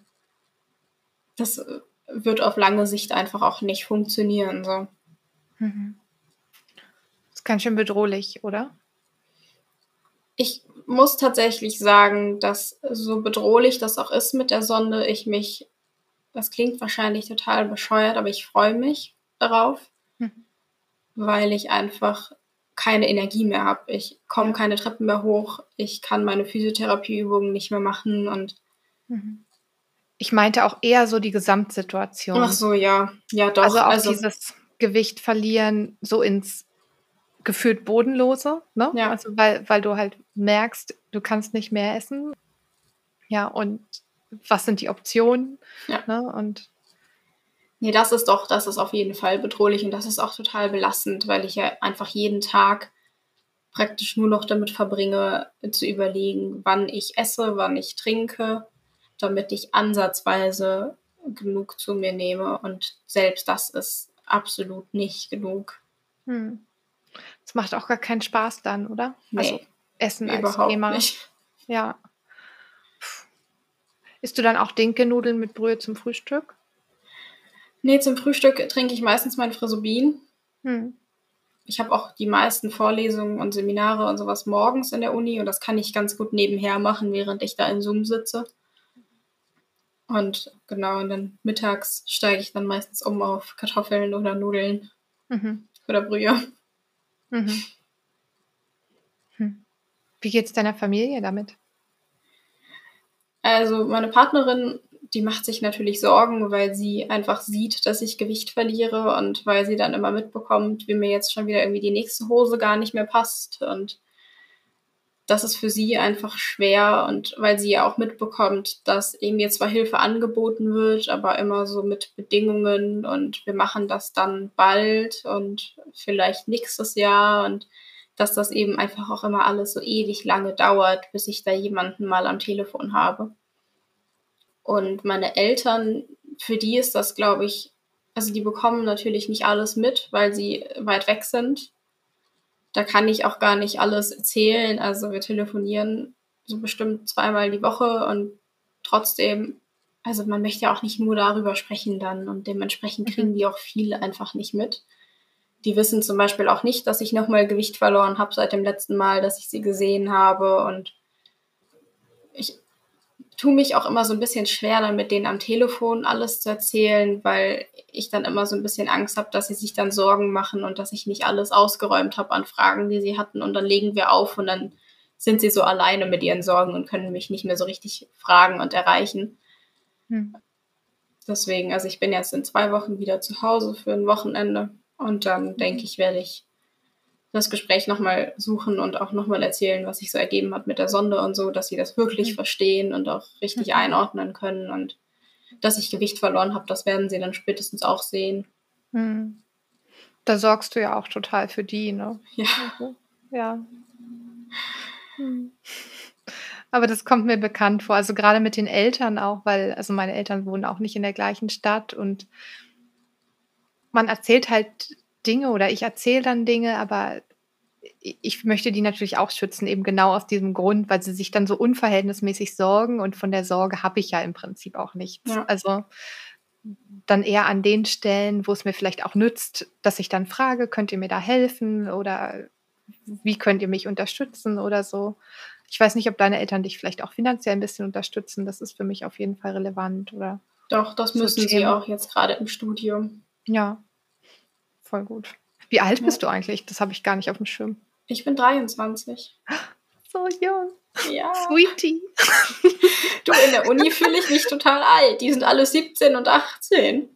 das wird auf lange Sicht einfach auch nicht funktionieren. So. Mhm. Das ist ganz schön bedrohlich, oder? Ich muss tatsächlich sagen, dass so bedrohlich das auch ist mit der Sonde, ich mich, das klingt wahrscheinlich total bescheuert, aber ich freue mich darauf, mhm. weil ich einfach keine Energie mehr habe. Ich komme keine Treppen mehr hoch, ich kann meine Physiotherapieübungen nicht mehr machen und mhm. Ich meinte auch eher so die Gesamtsituation. Ach so, ja. Ja, doch. Also auch also, dieses Gewicht verlieren, so ins gefühlt Bodenlose, ne? Ja. Also weil, weil du halt merkst, du kannst nicht mehr essen. Ja, und was sind die Optionen? Ja. Ne? Und Nee, das ist doch, das ist auf jeden Fall bedrohlich und das ist auch total belastend, weil ich ja einfach jeden Tag praktisch nur noch damit verbringe, zu überlegen, wann ich esse, wann ich trinke, damit ich ansatzweise genug zu mir nehme. Und selbst das ist absolut nicht genug. Hm. Das macht auch gar keinen Spaß dann, oder? Nee, also Essen als Thema. Nicht. Ja. Isst du dann auch Dinkelnudeln mit Brühe zum Frühstück? Nee, zum Frühstück trinke ich meistens mein Frisobin. Hm. Ich habe auch die meisten Vorlesungen und Seminare und sowas morgens in der Uni und das kann ich ganz gut nebenher machen, während ich da in Zoom sitze. Und genau, und dann mittags steige ich dann meistens um auf Kartoffeln oder Nudeln mhm. oder Brühe. Mhm. Hm. Wie geht es deiner Familie damit? Also meine Partnerin, die macht sich natürlich Sorgen, weil sie einfach sieht, dass ich Gewicht verliere und weil sie dann immer mitbekommt, wie mir jetzt schon wieder irgendwie die nächste Hose gar nicht mehr passt. Und das ist für sie einfach schwer und weil sie ja auch mitbekommt, dass mir zwar Hilfe angeboten wird, aber immer so mit Bedingungen und wir machen das dann bald und vielleicht nächstes Jahr und dass das eben einfach auch immer alles so ewig lange dauert, bis ich da jemanden mal am Telefon habe. Und meine Eltern, für die ist das, glaube ich, also die bekommen natürlich nicht alles mit, weil sie weit weg sind da kann ich auch gar nicht alles erzählen. Also wir telefonieren so bestimmt zweimal die Woche und trotzdem, also man möchte ja auch nicht nur darüber sprechen dann und dementsprechend kriegen mhm. die auch viel einfach nicht mit. Die wissen zum Beispiel auch nicht, dass ich nochmal Gewicht verloren habe seit dem letzten Mal, dass ich sie gesehen habe und ich tue mich auch immer so ein bisschen schwer, dann mit denen am Telefon alles zu erzählen, weil ich dann immer so ein bisschen Angst habe, dass sie sich dann Sorgen machen und dass ich nicht alles ausgeräumt habe an Fragen, die sie hatten. Und dann legen wir auf und dann sind sie so alleine mit ihren Sorgen und können mich nicht mehr so richtig fragen und erreichen. Hm. Deswegen, also ich bin jetzt in zwei Wochen wieder zu Hause für ein Wochenende und dann mhm. denke ich, werde ich das Gespräch nochmal suchen und auch nochmal erzählen, was sich so ergeben hat mit der Sonde und so, dass sie das wirklich mhm. verstehen und auch richtig mhm. einordnen können. Und dass ich Gewicht verloren habe, das werden sie dann spätestens auch sehen. Mhm. Da sorgst du ja auch total für die, ne? Ja. Also, ja. Mhm. Aber das kommt mir bekannt vor. Also gerade mit den Eltern auch, weil, also meine Eltern wohnen auch nicht in der gleichen Stadt und man erzählt halt Dinge oder ich erzähle dann Dinge, aber ich möchte die natürlich auch schützen, eben genau aus diesem Grund, weil sie sich dann so unverhältnismäßig sorgen und von der Sorge habe ich ja im Prinzip auch nichts. Ja. Also dann eher an den Stellen, wo es mir vielleicht auch nützt, dass ich dann frage, könnt ihr mir da helfen oder wie könnt ihr mich unterstützen oder so. Ich weiß nicht, ob deine Eltern dich vielleicht auch finanziell ein bisschen unterstützen. Das ist für mich auf jeden Fall relevant, oder? Doch, das müssen sie auch jetzt gerade im Studium. Ja, voll gut. Wie alt ja. bist du eigentlich? Das habe ich gar nicht auf dem Schirm. Ich bin 23. So jung. Ja. Sweetie. Du, in der Uni fühle ich mich total alt. Die sind alle 17 und 18.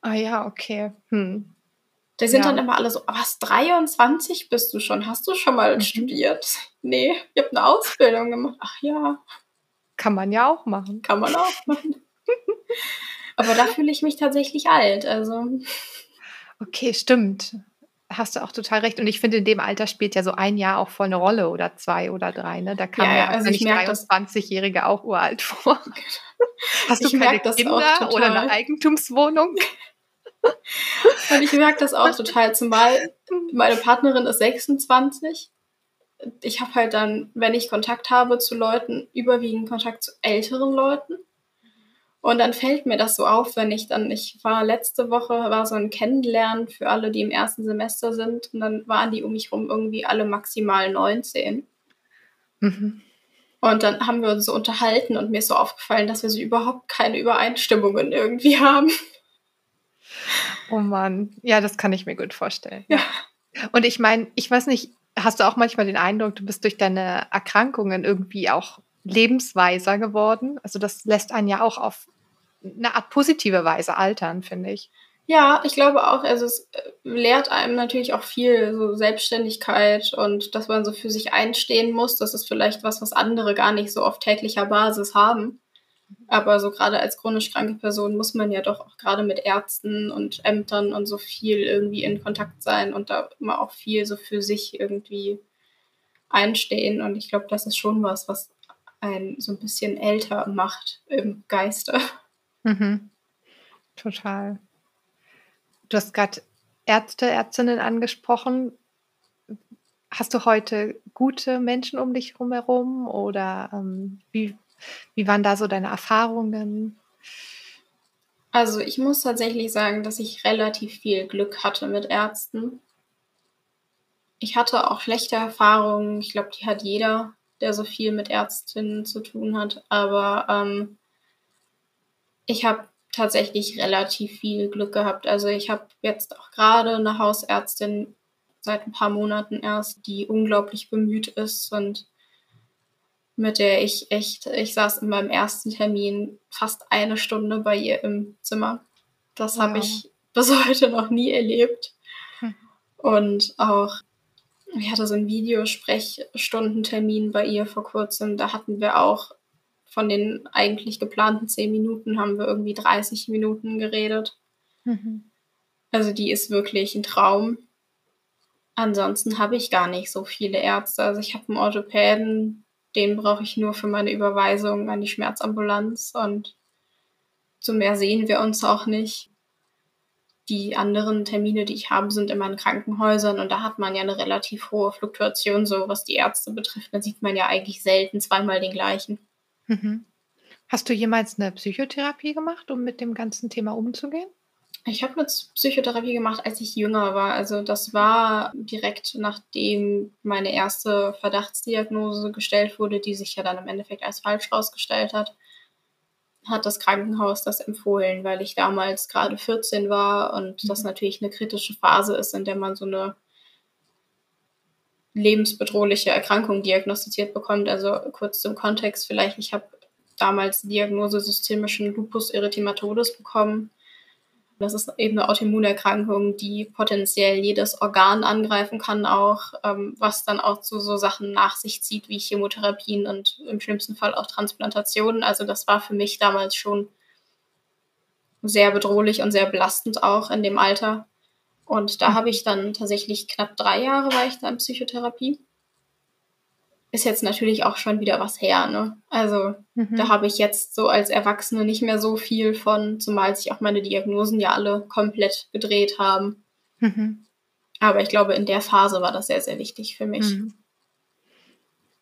Ah ja, okay. Hm. Die sind ja. dann immer alle so, was, 23 bist du schon? Hast du schon mal mhm. studiert? Nee, ich habe eine Ausbildung gemacht. Ach ja. Kann man ja auch machen. Kann man auch machen. [LAUGHS] Aber da fühle ich mich tatsächlich alt. Also. Okay, stimmt. Hast du auch total recht. Und ich finde, in dem Alter spielt ja so ein Jahr auch voll eine Rolle oder zwei oder drei. Ne? Da kam ja, ja also ich 23-Jährige auch uralt vor. [LAUGHS] Hast du ich keine Kinder oder eine Eigentumswohnung? [LAUGHS] Und ich merke das auch total. Zumal meine Partnerin ist 26. Ich habe halt dann, wenn ich Kontakt habe zu Leuten, überwiegend Kontakt zu älteren Leuten. Und dann fällt mir das so auf, wenn ich dann, ich war letzte Woche, war so ein Kennenlernen für alle, die im ersten Semester sind. Und dann waren die um mich rum irgendwie alle maximal 19. Mhm. Und dann haben wir uns so unterhalten und mir ist so aufgefallen, dass wir so überhaupt keine Übereinstimmungen irgendwie [LAUGHS] haben. Oh Mann, ja, das kann ich mir gut vorstellen. Ja. Und ich meine, ich weiß nicht, hast du auch manchmal den Eindruck, du bist durch deine Erkrankungen irgendwie auch lebensweiser geworden? Also das lässt einen ja auch auf eine Art positive Weise altern, finde ich. Ja, ich glaube auch, also es äh, lehrt einem natürlich auch viel so Selbstständigkeit und dass man so für sich einstehen muss. Das ist vielleicht was, was andere gar nicht so auf täglicher Basis haben. Aber so gerade als chronisch kranke Person muss man ja doch auch gerade mit Ärzten und Ämtern und so viel irgendwie in Kontakt sein und da immer auch viel so für sich irgendwie einstehen. Und ich glaube, das ist schon was, was einen so ein bisschen älter macht im Geiste. Mhm. Total. Du hast gerade Ärzte, Ärztinnen angesprochen. Hast du heute gute Menschen um dich herum oder ähm, wie, wie waren da so deine Erfahrungen? Also ich muss tatsächlich sagen, dass ich relativ viel Glück hatte mit Ärzten. Ich hatte auch schlechte Erfahrungen. Ich glaube, die hat jeder, der so viel mit Ärztinnen zu tun hat. Aber ähm, ich habe tatsächlich relativ viel Glück gehabt. Also ich habe jetzt auch gerade eine Hausärztin seit ein paar Monaten erst, die unglaublich bemüht ist und mit der ich echt, ich saß in meinem ersten Termin fast eine Stunde bei ihr im Zimmer. Das wow. habe ich bis [LAUGHS] heute noch nie erlebt. Hm. Und auch, ich hatte so einen Videosprechstundentermin bei ihr vor kurzem. Da hatten wir auch von den eigentlich geplanten zehn Minuten haben wir irgendwie 30 Minuten geredet. Mhm. Also die ist wirklich ein Traum. Ansonsten habe ich gar nicht so viele Ärzte. Also ich habe einen Orthopäden, den brauche ich nur für meine Überweisung an die Schmerzambulanz und so mehr sehen wir uns auch nicht. Die anderen Termine, die ich habe, sind immer in Krankenhäusern und da hat man ja eine relativ hohe Fluktuation, so was die Ärzte betrifft. Da sieht man ja eigentlich selten zweimal den gleichen. Mhm. Hast du jemals eine Psychotherapie gemacht, um mit dem ganzen Thema umzugehen? Ich habe eine Psychotherapie gemacht, als ich jünger war. Also das war direkt nachdem meine erste Verdachtsdiagnose gestellt wurde, die sich ja dann im Endeffekt als falsch herausgestellt hat, hat das Krankenhaus das empfohlen, weil ich damals gerade 14 war und mhm. das natürlich eine kritische Phase ist, in der man so eine lebensbedrohliche Erkrankung diagnostiziert bekommt. Also kurz zum Kontext vielleicht, ich habe damals Diagnose systemischen Lupus erythematodes bekommen. Das ist eben eine Autoimmunerkrankung, die potenziell jedes Organ angreifen kann, auch ähm, was dann auch zu so Sachen nach sich zieht wie Chemotherapien und im schlimmsten Fall auch Transplantationen. Also das war für mich damals schon sehr bedrohlich und sehr belastend auch in dem Alter. Und da habe ich dann tatsächlich knapp drei Jahre war ich da in Psychotherapie. Ist jetzt natürlich auch schon wieder was her, ne? Also mhm. da habe ich jetzt so als Erwachsene nicht mehr so viel von, zumal sich auch meine Diagnosen ja alle komplett gedreht haben. Mhm. Aber ich glaube, in der Phase war das sehr, sehr wichtig für mich. Mhm.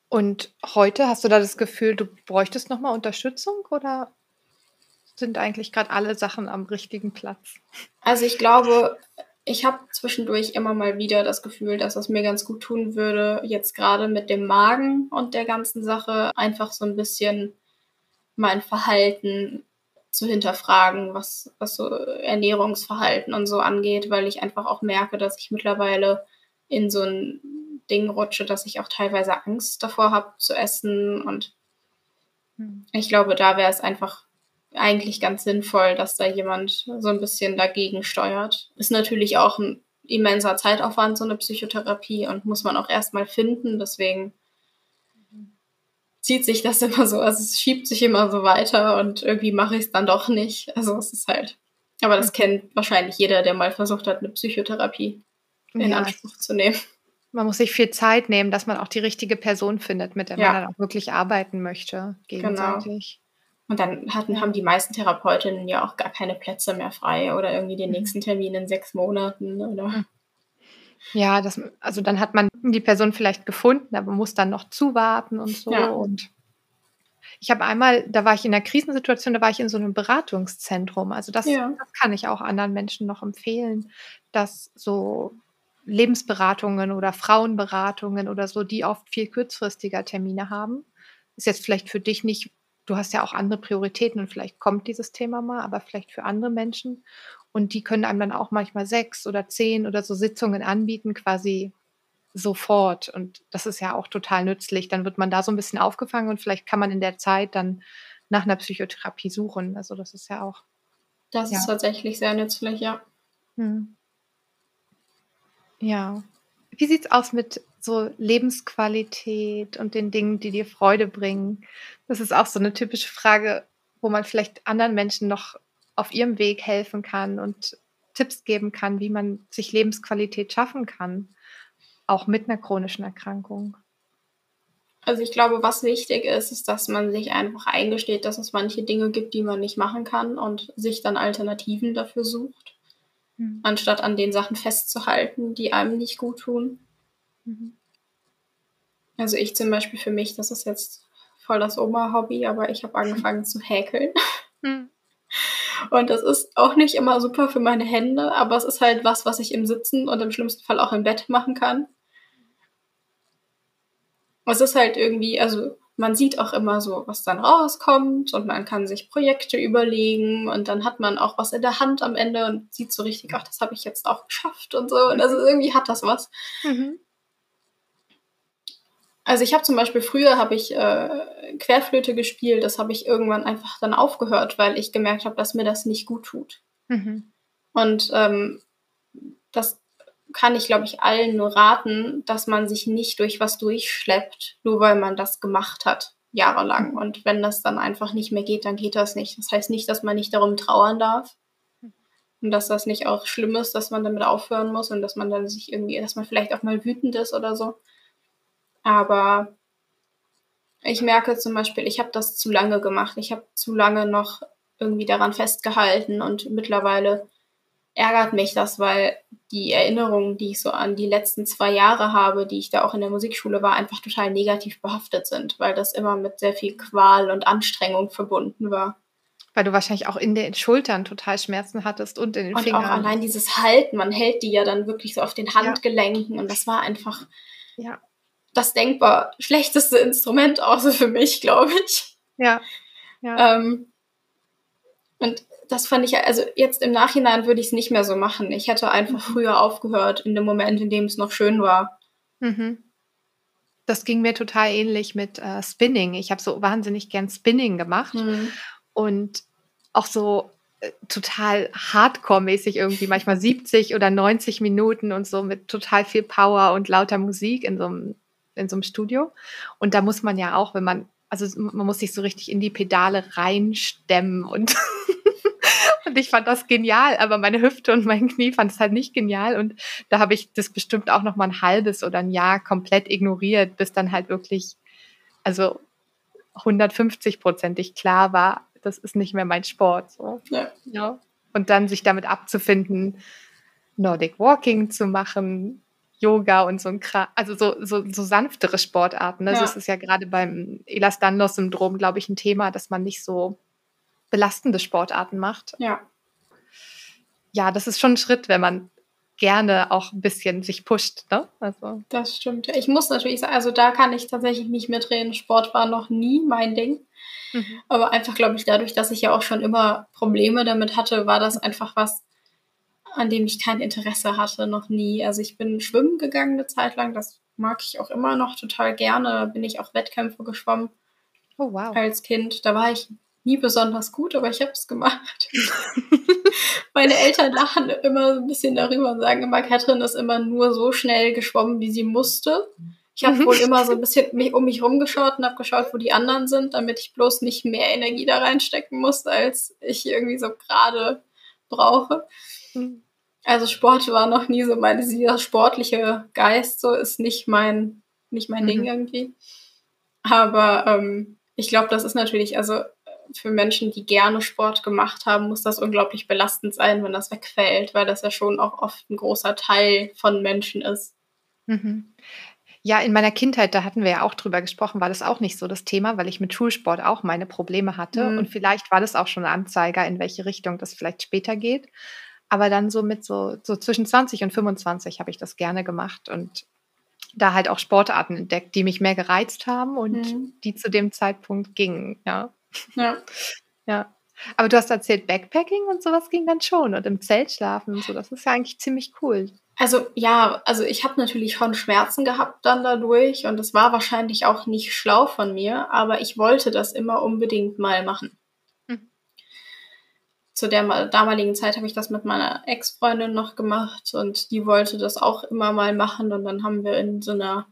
Und heute hast du da das Gefühl, du bräuchtest nochmal Unterstützung oder sind eigentlich gerade alle Sachen am richtigen Platz? Also ich glaube, ich habe zwischendurch immer mal wieder das Gefühl, dass es mir ganz gut tun würde, jetzt gerade mit dem Magen und der ganzen Sache einfach so ein bisschen mein Verhalten zu hinterfragen, was, was so Ernährungsverhalten und so angeht, weil ich einfach auch merke, dass ich mittlerweile in so ein Ding rutsche, dass ich auch teilweise Angst davor habe zu essen und hm. ich glaube, da wäre es einfach eigentlich ganz sinnvoll, dass da jemand so ein bisschen dagegen steuert. Ist natürlich auch ein immenser Zeitaufwand, so eine Psychotherapie, und muss man auch erstmal finden. Deswegen zieht sich das [LAUGHS] immer so, also es schiebt sich immer so weiter und irgendwie mache ich es dann doch nicht. Also es ist halt, aber das kennt wahrscheinlich jeder, der mal versucht hat, eine Psychotherapie in ja. Anspruch zu nehmen. [LAUGHS] Man muss sich viel Zeit nehmen, dass man auch die richtige Person findet, mit der ja. man dann auch wirklich arbeiten möchte, genau. gegenseitig. Genau. Und dann hatten, haben die meisten Therapeutinnen ja auch gar keine Plätze mehr frei oder irgendwie den mhm. nächsten Termin in sechs Monaten oder. Mhm. Ja, das, also dann hat man die Person vielleicht gefunden, aber muss dann noch zuwarten und so. Ja. Und Ich habe einmal, da war ich in einer Krisensituation, da war ich in so einem Beratungszentrum. Also das, Ja. das kann ich auch anderen Menschen noch empfehlen, dass so Lebensberatungen oder Frauenberatungen oder so, die oft viel kurzfristiger Termine haben. Ist jetzt vielleicht für dich nicht, du hast ja auch andere Prioritäten und vielleicht kommt dieses Thema mal, aber vielleicht für andere Menschen. Und die können einem dann auch manchmal sechs oder zehn oder so Sitzungen anbieten, quasi sofort. Und das ist ja auch total nützlich. Dann wird man da so ein bisschen aufgefangen und vielleicht kann man in der Zeit dann nach einer Psychotherapie suchen. Also das ist ja auch. Das Ja. ist tatsächlich sehr nützlich, ja. Hm. Ja. Wie sieht's aus mit so Lebensqualität und den Dingen, die dir Freude bringen? Das ist auch so eine typische Frage, wo man vielleicht anderen Menschen noch auf ihrem Weg helfen kann und Tipps geben kann, wie man sich Lebensqualität schaffen kann, auch mit einer chronischen Erkrankung. Also ich glaube, was wichtig ist, ist, dass man sich einfach eingesteht, dass es manche Dinge gibt, die man nicht machen kann und sich dann Alternativen dafür sucht, Mhm. anstatt an den Sachen festzuhalten, die einem nicht gut tun. Mhm. Also ich zum Beispiel für mich, das ist jetzt voll das Oma-Hobby, aber ich habe angefangen [LAUGHS] zu häkeln. Mhm. Und das ist auch nicht immer super für meine Hände, aber es ist halt was, was ich im Sitzen und im schlimmsten Fall auch im Bett machen kann. Es ist halt irgendwie, also man sieht auch immer so, was dann rauskommt und man kann sich Projekte überlegen und dann hat man auch was in der Hand am Ende und sieht so richtig, ach, das habe ich jetzt auch geschafft und so. Und also irgendwie hat das was. Mhm. Also ich habe zum Beispiel früher habe ich äh, Querflöte gespielt, das habe ich irgendwann einfach dann aufgehört, weil ich gemerkt habe, dass mir das nicht gut tut. Mhm. Und ähm, das kann ich, glaube ich, allen nur raten, dass man sich nicht durch was durchschleppt, nur weil man das gemacht hat, jahrelang. Und wenn das dann einfach nicht mehr geht, dann geht das nicht. Das heißt nicht, dass man nicht darum trauern darf. Und dass das nicht auch schlimm ist, dass man damit aufhören muss und dass man dann sich irgendwie, dass man vielleicht auch mal wütend ist oder so. Aber ich merke zum Beispiel, ich habe das zu lange gemacht. Ich habe zu lange noch irgendwie daran festgehalten und mittlerweile ärgert mich das, weil die Erinnerungen, die ich so an die letzten zwei Jahre habe, die ich da auch in der Musikschule war, einfach total negativ behaftet sind, weil das immer mit sehr viel Qual und Anstrengung verbunden war. Weil du wahrscheinlich auch in den Schultern total Schmerzen hattest und in den Und Fingern. auch allein dieses Halten, man hält die ja dann wirklich so auf den Handgelenken und das war einfach Ja. Das denkbar schlechteste Instrument außer für mich, glaube ich. Ja. ja. Ähm, und das fand ich, also jetzt im Nachhinein würde ich es nicht mehr so machen. Ich hätte einfach früher aufgehört, in dem Moment, in dem es noch schön war. Mhm. Das ging mir total ähnlich mit äh, Spinning. Ich habe so wahnsinnig gern Spinning gemacht und auch so äh, total Hardcore-mäßig irgendwie, manchmal 70 oder 90 Minuten und so mit total viel Power und lauter Musik in so einem, in so einem Studio. Und da muss man ja auch, wenn man, also man muss sich so richtig in die Pedale reinstemmen und [LAUGHS] Und ich fand das genial, aber meine Hüfte und mein Knie fand es halt nicht genial. Und da habe ich das bestimmt auch noch mal ein halbes oder ein Jahr komplett ignoriert, bis dann halt wirklich, also 150-prozentig klar war, das ist nicht mehr mein Sport. So. Ja. Ja. Und dann sich damit abzufinden, Nordic Walking zu machen, Yoga und so ein Kram, also so, so, so sanftere Sportarten. Ne? Ja. Das ist ja gerade beim Ehlers-Danlos-Syndrom, glaube ich, ein Thema, dass man nicht so belastende Sportarten macht. Ja. Ja, das ist schon ein Schritt, wenn man gerne auch ein bisschen sich pusht. Ne? Also, Das stimmt. Ich muss natürlich sagen, also da kann ich tatsächlich nicht mitreden. Sport war noch nie mein Ding. mhm. Aber einfach, glaube ich, dadurch, dass ich ja auch schon immer Probleme damit hatte, war das einfach was, an dem ich kein Interesse hatte, noch nie. Also ich bin schwimmen gegangen eine Zeit lang, das mag ich auch immer noch total gerne. Da bin ich auch Wettkämpfe geschwommen Oh, wow. als Kind. Da war ich nie besonders gut, aber ich habe es gemacht. [LAUGHS] Meine Eltern lachen immer so ein bisschen darüber und sagen immer, Katrin ist immer nur so schnell geschwommen, wie sie musste. Ich habe Mhm. wohl immer so ein bisschen mich, um mich rumgeschaut und habe geschaut, wo die anderen sind, damit ich bloß nicht mehr Energie da reinstecken muss, als ich irgendwie so gerade brauche. Also Sport war noch nie so mein, dieser sportliche Geist so ist nicht mein, nicht mein Mhm. Ding irgendwie. Aber ähm, ich glaube, das ist natürlich, also für Menschen, die gerne Sport gemacht haben, muss das unglaublich belastend sein, wenn das wegfällt, weil das ja schon auch oft ein großer Teil von Menschen ist. Mhm. Ja, in meiner Kindheit, da hatten wir ja auch drüber gesprochen, war das auch nicht so das Thema, weil ich mit Schulsport auch meine Probleme hatte. Mhm. Und vielleicht war das auch schon ein Anzeiger, in welche Richtung das vielleicht später geht. Aber dann so mit so, so zwischen 20 und 25 habe ich das gerne gemacht und da halt auch Sportarten entdeckt, die mich mehr gereizt haben und mhm. die zu dem Zeitpunkt gingen. Ja. Ja. [LAUGHS] ja. Aber du hast erzählt, Backpacking und sowas ging dann schon und im Zelt schlafen und so. Das ist ja eigentlich ziemlich cool. Also ja, also ich habe natürlich schon Schmerzen gehabt dann dadurch und es war wahrscheinlich auch nicht schlau von mir, aber ich wollte das immer unbedingt mal machen. Zu der damaligen Zeit habe ich das mit meiner Ex-Freundin noch gemacht und die wollte das auch immer mal machen und dann haben wir in so einer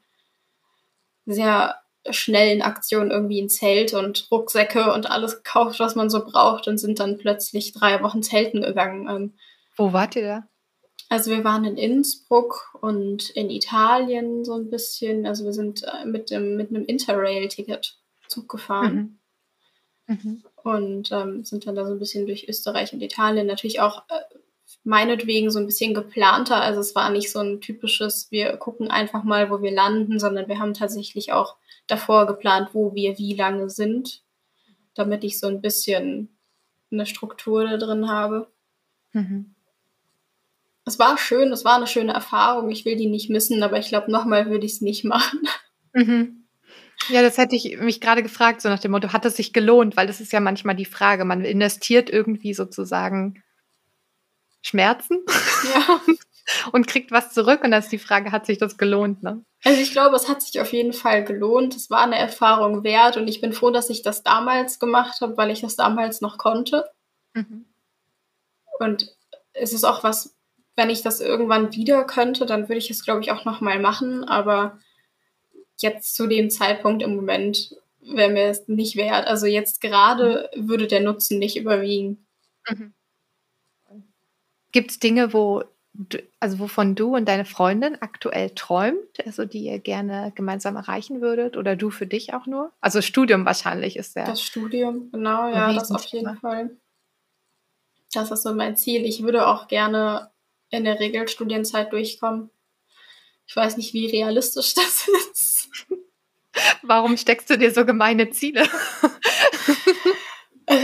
sehr schnellen Aktion irgendwie ein Zelt und Rucksäcke und alles gekauft, was man so braucht und sind dann plötzlich drei Wochen zelten gegangen. Ähm. Wo wart ihr da? Also wir waren in Innsbruck und in Italien so ein bisschen. Also wir sind äh, mit, dem, mit einem Interrail-Ticket Zug gefahren. Mhm. Mhm. Und ähm, sind dann da so ein bisschen durch Österreich und Italien. Natürlich auch äh, meinetwegen so ein bisschen geplanter. Also es war nicht so ein typisches, wir gucken einfach mal, wo wir landen, sondern wir haben tatsächlich auch davor geplant, wo wir wie lange sind, damit ich so ein bisschen eine Struktur da drin habe. Mhm es war schön, es war eine schöne Erfahrung. Ich will die nicht missen, aber ich glaube, nochmal würde ich es nicht [LAUGHS] machen. Mhm. Ja, das hätte ich mich gerade gefragt, so nach dem Motto, hat es sich gelohnt? Weil das ist ja manchmal die Frage. Man investiert irgendwie sozusagen Schmerzen ja. [LAUGHS] und kriegt was zurück. Und dann ist die Frage, hat sich das gelohnt? Ne? Also ich glaube, es hat sich auf jeden Fall gelohnt. Es war eine Erfahrung wert und ich bin froh, dass ich das damals gemacht habe, weil ich das damals noch konnte. Mhm. Und es ist auch was, wenn ich das irgendwann wieder könnte, dann würde ich es, glaube ich, auch nochmal machen. Aber jetzt zu dem Zeitpunkt im Moment wäre mir es nicht wert. Also jetzt gerade würde der Nutzen nicht überwiegen. Mhm. Gibt es Dinge, wo du, also wovon du und deine Freundin aktuell träumt, also die ihr gerne gemeinsam erreichen würdet oder du für dich auch nur? Also Studium wahrscheinlich ist der. Das Studium, genau, ja, das auf jeden Fall. Das ist so mein Ziel. Ich würde auch gerne in der Regelstudienzeit durchkommen. Ich weiß nicht, wie realistisch [LAUGHS] das ist. [LAUGHS] Warum steckst du dir so gemeine Ziele?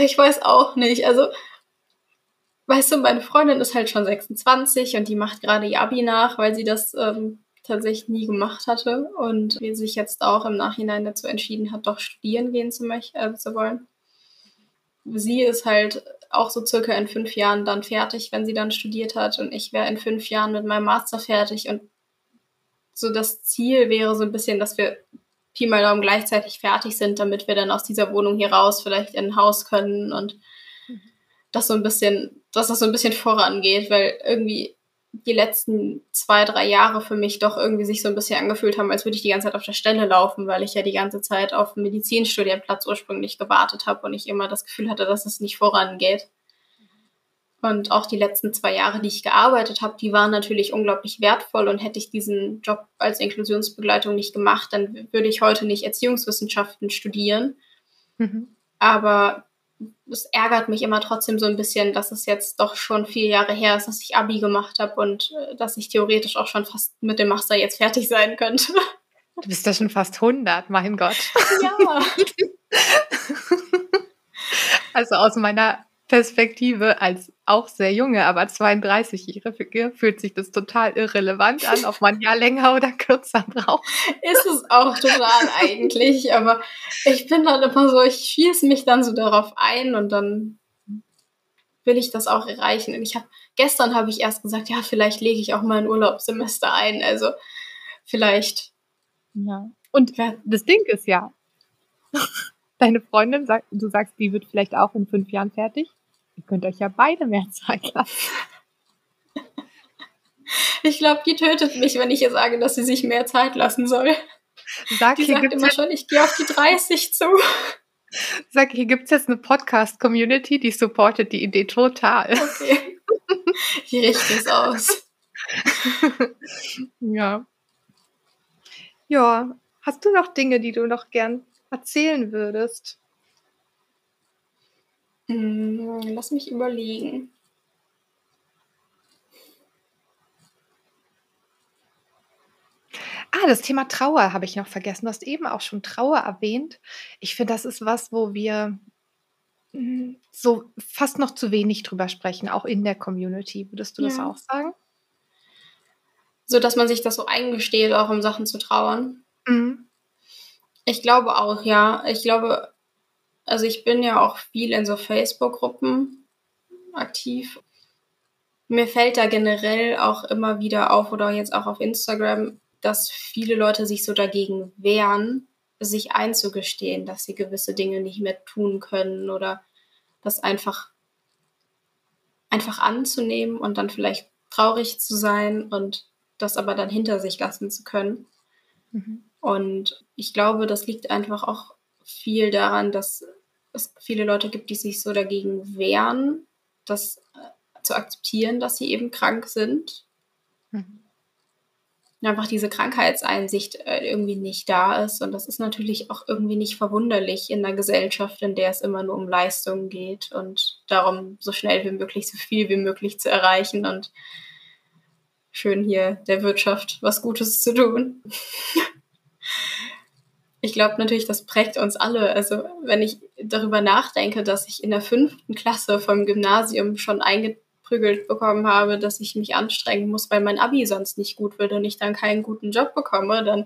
ich weiß auch nicht. Also, weißt du, meine Freundin ist halt schon 26 und die macht gerade ihr Abi nach, weil sie das ähm, tatsächlich nie gemacht hatte und wie sich jetzt auch im Nachhinein dazu entschieden hat, doch studieren gehen zu, äh, zu wollen. Sie ist halt auch so circa in fünf Jahren dann fertig, wenn sie dann studiert hat. Und ich wäre in fünf Jahren mit meinem Master fertig. Und so das Ziel wäre so ein bisschen, dass wir Pi mal Daumen gleichzeitig fertig sind, damit wir dann aus dieser Wohnung hier raus vielleicht in ein Haus können und das so ein bisschen, dass das so ein bisschen vorangeht, weil irgendwie die letzten zwei, drei Jahre für mich doch irgendwie sich so ein bisschen angefühlt haben, als würde ich die ganze Zeit auf der Stelle laufen, weil ich ja die ganze Zeit auf einen Medizinstudienplatz ursprünglich gewartet habe und ich immer das Gefühl hatte, dass es nicht vorangeht. Und auch die letzten zwei Jahre, die ich gearbeitet habe, die waren natürlich unglaublich wertvoll und hätte ich diesen Job als Inklusionsbegleitung nicht gemacht, dann würde ich heute nicht Erziehungswissenschaften studieren. Mhm. Aber es ärgert mich immer trotzdem so ein bisschen, dass es jetzt doch schon vier Jahre her ist, dass ich Abi gemacht habe und äh, dass ich theoretisch auch schon fast mit dem Master jetzt fertig sein könnte. Du bist ja schon fast 100, mein Gott. Ja. [LAUGHS] also aus meiner Perspektive als auch sehr junge, aber 32-Jährige fühlt sich das total irrelevant an, ob man ja länger oder kürzer braucht. Ist es auch total [LAUGHS] eigentlich, aber ich bin dann immer so, ich schieße mich dann so darauf ein und dann will ich das auch erreichen. Und ich habe gestern habe ich erst gesagt, ja, vielleicht lege ich auch mal ein Urlaubssemester ein, also vielleicht. Ja. Und das Ding ist ja, [LAUGHS] deine Freundin sagt, du sagst, die wird vielleicht auch in fünf Jahren fertig. Ihr könnt euch ja beide mehr [LAUGHS] Zeit lassen. Ich glaube, die tötet mich, wenn ich ihr sage, dass sie sich mehr Zeit lassen soll. Sag, die sagt immer schon, ich gehe auf die 30 zu. Sag, hier gibt es jetzt eine Podcast-Community, die supportet die Idee total. Okay. Ich richte es aus. [LAUGHS] ja. Ja. Hast du noch Dinge, die du noch gern erzählen würdest? Hm, lass mich überlegen. Ah, das Thema Trauer habe ich noch vergessen. Du hast eben auch schon Trauer erwähnt. Ich finde, das ist was, wo wir hm, so fast noch zu wenig drüber sprechen, auch in der Community. Würdest du das auch sagen? So, dass man sich das so eingesteht, auch um Sachen zu trauern. Mhm. Ich glaube auch, ja. Ich glaube, also ich bin ja auch viel in so Facebook-Gruppen aktiv. Mir fällt da generell auch immer wieder auf oder jetzt auch auf Instagram, dass viele Leute sich so dagegen wehren, sich einzugestehen, dass sie gewisse Dinge nicht mehr tun können oder das einfach einfach anzunehmen und dann vielleicht traurig zu sein und das aber dann hinter sich lassen zu können. Mhm. Und ich glaube, das liegt einfach auch viel daran, dass es viele Leute gibt, die sich so dagegen wehren, das äh, zu akzeptieren, dass sie eben krank sind. Mhm einfach diese Krankheitseinsicht äh, irgendwie nicht da ist. Und das ist natürlich auch irgendwie nicht verwunderlich in einer Gesellschaft, in der es immer nur um Leistungen geht und darum, so schnell wie möglich, so viel wie möglich zu erreichen und schön hier der Wirtschaft was Gutes zu tun. [LAUGHS] ich glaube natürlich, das prägt uns alle. Also wenn ich darüber nachdenke, dass ich in der fünften Klasse vom Gymnasium schon eingetragen geprügelt bekommen habe, dass ich mich anstrengen muss, weil mein Abi sonst nicht gut wird und ich dann keinen guten Job bekomme, dann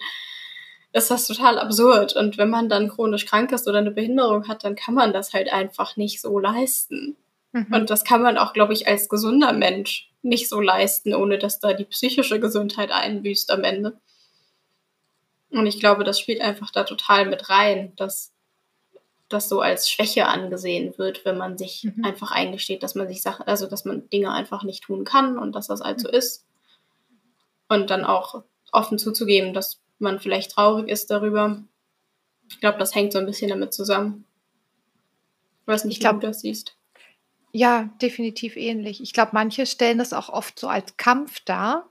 ist das total absurd. Und wenn man dann chronisch krank ist oder eine Behinderung hat, dann kann man das halt einfach nicht so leisten. Mhm. Und das kann man auch, glaube ich, als gesunder Mensch nicht so leisten, ohne dass da die psychische Gesundheit einbüßt am Ende. Und ich glaube, das spielt einfach da total mit rein, dass das so als Schwäche angesehen wird, wenn man sich mhm. einfach eingesteht, dass man sich Sachen, also dass man Dinge einfach nicht tun kann und dass das halt so mhm. ist. Und dann auch offen zuzugeben, dass man vielleicht traurig ist darüber. Ich glaube, das hängt so ein bisschen damit zusammen. Ich weiß nicht, ich glaub, wie du das siehst. Ja, definitiv ähnlich. Ich glaube, manche stellen das auch oft so als Kampf dar.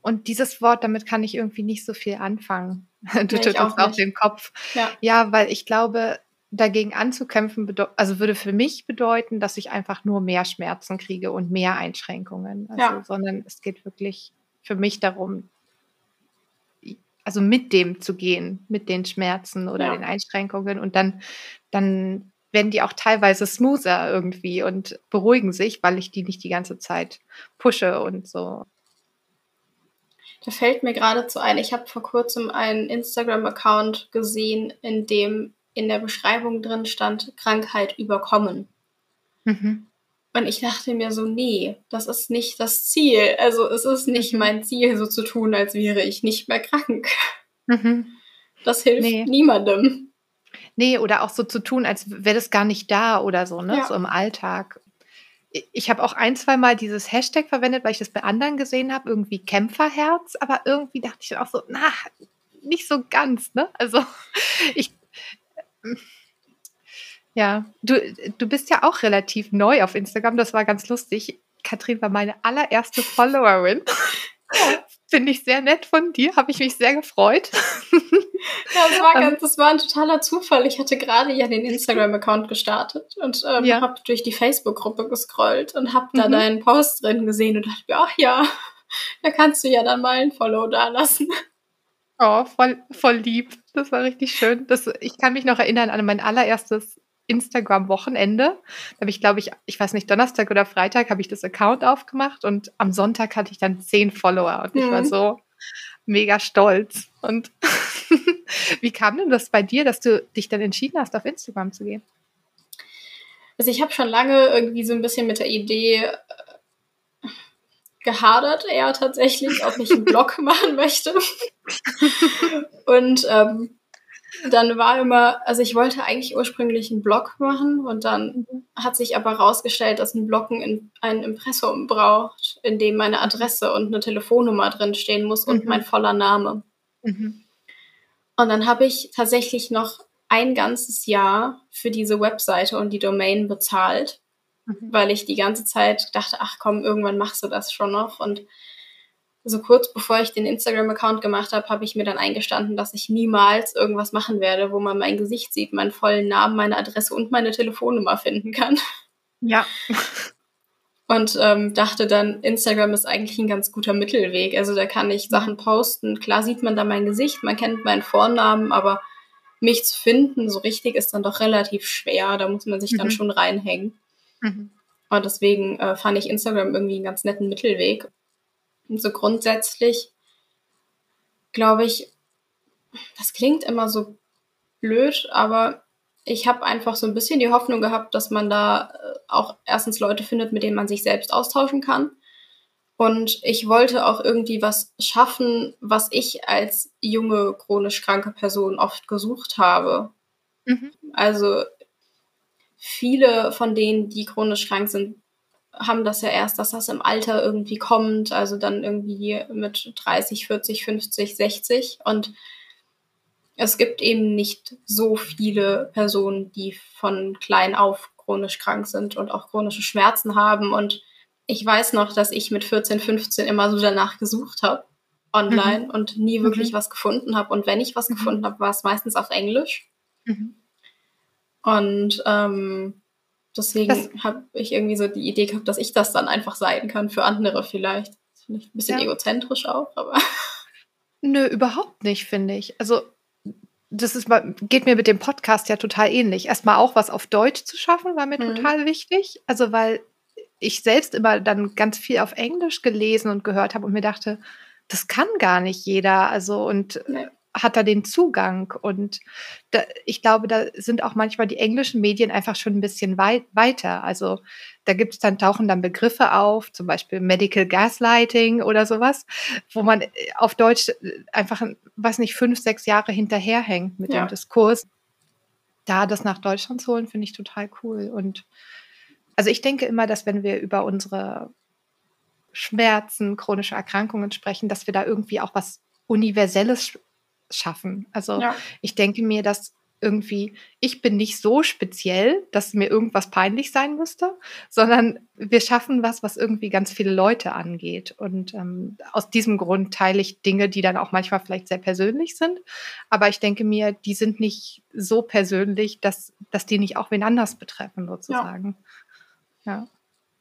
Und dieses Wort, damit kann ich irgendwie nicht so viel anfangen. [LAUGHS] Du nee, auch, auch den Kopf. Ja. ja, weil ich glaube, dagegen anzukämpfen, also würde für mich bedeuten, dass ich einfach nur mehr Schmerzen kriege und mehr Einschränkungen. Also, ja. Sondern es geht wirklich für mich darum, also mit dem zu gehen, mit den Schmerzen oder ja. den Einschränkungen und dann, dann werden die auch teilweise smoother irgendwie und beruhigen sich, weil ich die nicht die ganze Zeit pushe und so. Da fällt mir geradezu ein, ich habe vor kurzem einen Instagram-Account gesehen, in dem in der Beschreibung drin stand Krankheit überkommen. Mhm. Und ich dachte mir so, nee, das ist nicht das Ziel. Also es ist nicht mhm. mein Ziel, so zu tun, als wäre ich nicht mehr krank. Mhm. Das hilft nee. niemandem. Nee, oder auch so zu tun, als wäre das gar nicht da oder so, ne? Ja. So im Alltag. Ich habe auch ein, zwei Mal dieses Hashtag verwendet, weil ich das bei anderen gesehen habe, irgendwie Kämpferherz, aber irgendwie dachte ich auch so, na, nicht so ganz, ne? Also [LAUGHS] ich ja, du, du bist ja auch relativ neu auf Instagram. Das war ganz lustig. Katrin war meine allererste Followerin. [LAUGHS] Finde ich sehr nett von dir, habe ich mich sehr gefreut. [LAUGHS] [LAUGHS] Ja, das war, ähm. ganz, das war ein totaler Zufall. Ich hatte gerade ja den [LAUGHS] Instagram-Account gestartet und ähm, ja. habe durch die Facebook-Gruppe gescrollt und habe da mhm. deinen Post drin gesehen und dachte mir, ach ja, da kannst du ja dann mal ein Follow da lassen. Oh, voll, voll lieb. Das war richtig schön. Das, ich kann mich noch erinnern an mein allererstes Instagram-Wochenende. Da habe ich, glaube ich, ich weiß nicht, Donnerstag oder Freitag habe ich das Account aufgemacht und am Sonntag hatte ich dann zehn Follower und mhm. ich war mhm. so mega stolz. Und [LAUGHS] wie kam denn das bei dir, dass du dich dann entschieden hast, auf Instagram zu gehen? Also ich habe schon lange irgendwie so ein bisschen mit der Idee gehadert eher tatsächlich, ob ich einen Blog [LAUGHS] machen möchte. und ähm, dann war immer, also ich wollte eigentlich ursprünglich einen Blog machen und dann mhm. hat sich aber herausgestellt, dass ein in, ein Impressum braucht, in dem meine Adresse und eine Telefonnummer drin stehen muss und mhm. mein voller Name. Mhm. Und dann habe ich tatsächlich noch ein ganzes Jahr für diese Webseite und die Domain bezahlt mhm. weil ich die ganze Zeit dachte, ach komm, irgendwann machst du das schon noch. Und so kurz bevor ich den Instagram-Account gemacht habe, habe ich mir dann eingestanden, dass ich niemals irgendwas machen werde, wo man mein Gesicht sieht, meinen vollen Namen, meine Adresse und meine Telefonnummer finden kann. Ja. [LAUGHS] und ähm, dachte dann, Instagram ist eigentlich ein ganz guter Mittelweg. Also da kann ich Sachen posten. Klar sieht man da mein Gesicht, man kennt meinen Vornamen, aber mich zu finden, so richtig, ist dann doch relativ schwer. Da muss man sich mhm. dann schon reinhängen. Mhm. Und deswegen äh, fand ich Instagram irgendwie einen ganz netten Mittelweg. Und so grundsätzlich glaube ich, das klingt immer so blöd, aber ich habe einfach so ein bisschen die Hoffnung gehabt, dass man da äh, auch erstens Leute findet, mit denen man sich selbst austauschen kann. Und ich wollte auch irgendwie was schaffen, was ich als junge chronisch kranke Person oft gesucht habe. Mhm. Also viele von denen, die chronisch krank sind, haben das ja erst, dass das im Alter irgendwie kommt, also dann irgendwie mit 30, 40, 50, 60. Und es gibt eben nicht so viele Personen, die von klein auf chronisch krank sind und auch chronische Schmerzen haben. Und ich weiß noch, dass ich mit 14, 15 immer so danach gesucht habe online mhm. und nie wirklich mhm. was gefunden habe. Und wenn ich was mhm. gefunden habe, war es meistens auf Englisch. Mhm. Und ähm, deswegen habe ich irgendwie so die Idee gehabt, dass ich das dann einfach sein kann für andere vielleicht. Das finde ich ein bisschen ja. egozentrisch auch, aber. Nö, überhaupt nicht, finde ich. Also das ist, geht mir mit dem Podcast ja total ähnlich. Erstmal auch was auf Deutsch zu schaffen, war mir mhm. total wichtig. Also, weil ich selbst immer dann ganz viel auf Englisch gelesen und gehört habe und mir dachte, das kann gar nicht jeder. Also, und nee. Hat da den Zugang. Und da, ich glaube, da sind auch manchmal die englischen Medien einfach schon ein bisschen weit, weiter. Also, da gibt es dann, tauchen dann Begriffe auf, zum Beispiel Medical Gaslighting oder sowas, wo man äh, auf Deutsch äh, einfach, weiß nicht, fünf, sechs Jahre hinterherhängt mit ja. dem Diskurs. Da das nach Deutschland zu holen, finde ich total cool. Und also ich denke immer, dass wenn wir über unsere Schmerzen, chronische Erkrankungen sprechen, dass wir da irgendwie auch was Universelles schaffen. Also ja. ich denke mir, dass irgendwie, ich bin nicht so speziell, dass mir irgendwas peinlich sein müsste, sondern wir schaffen was, was irgendwie ganz viele Leute angeht. Und ähm, aus diesem Grund teile ich Dinge, die dann auch manchmal vielleicht sehr persönlich sind. Aber ich denke mir, die sind nicht so persönlich, dass, dass die nicht auch wen anders betreffen, sozusagen. Ja. ja.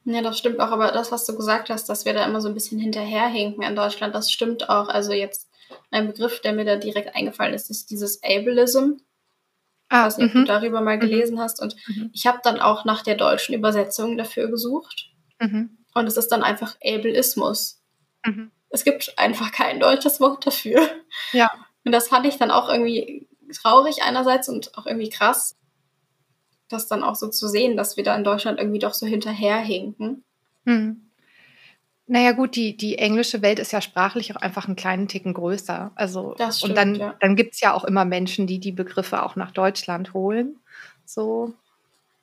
Ja, das stimmt auch, aber das, was du gesagt hast, dass wir da immer so ein bisschen hinterherhinken in Deutschland, das stimmt auch. Also jetzt ein Begriff, der mir da direkt eingefallen ist, ist dieses Ableism. Ah, ich weiß nicht, ob du mhm. darüber mal mhm. gelesen hast. Und mhm. ich habe dann auch nach der deutschen Übersetzung dafür gesucht. Und es ist dann einfach Ableismus. Es gibt einfach kein deutsches Wort dafür. Ja. Und das fand ich dann auch irgendwie traurig einerseits und auch irgendwie krass, das dann auch so zu sehen, dass wir da in Deutschland irgendwie doch so hinterherhinken. Mhm. Naja, gut, die, die englische Welt ist ja sprachlich auch einfach einen kleinen Ticken größer. Also, das stimmt, und dann, ja. dann gibt es ja auch immer Menschen, die die Begriffe auch nach Deutschland holen. So,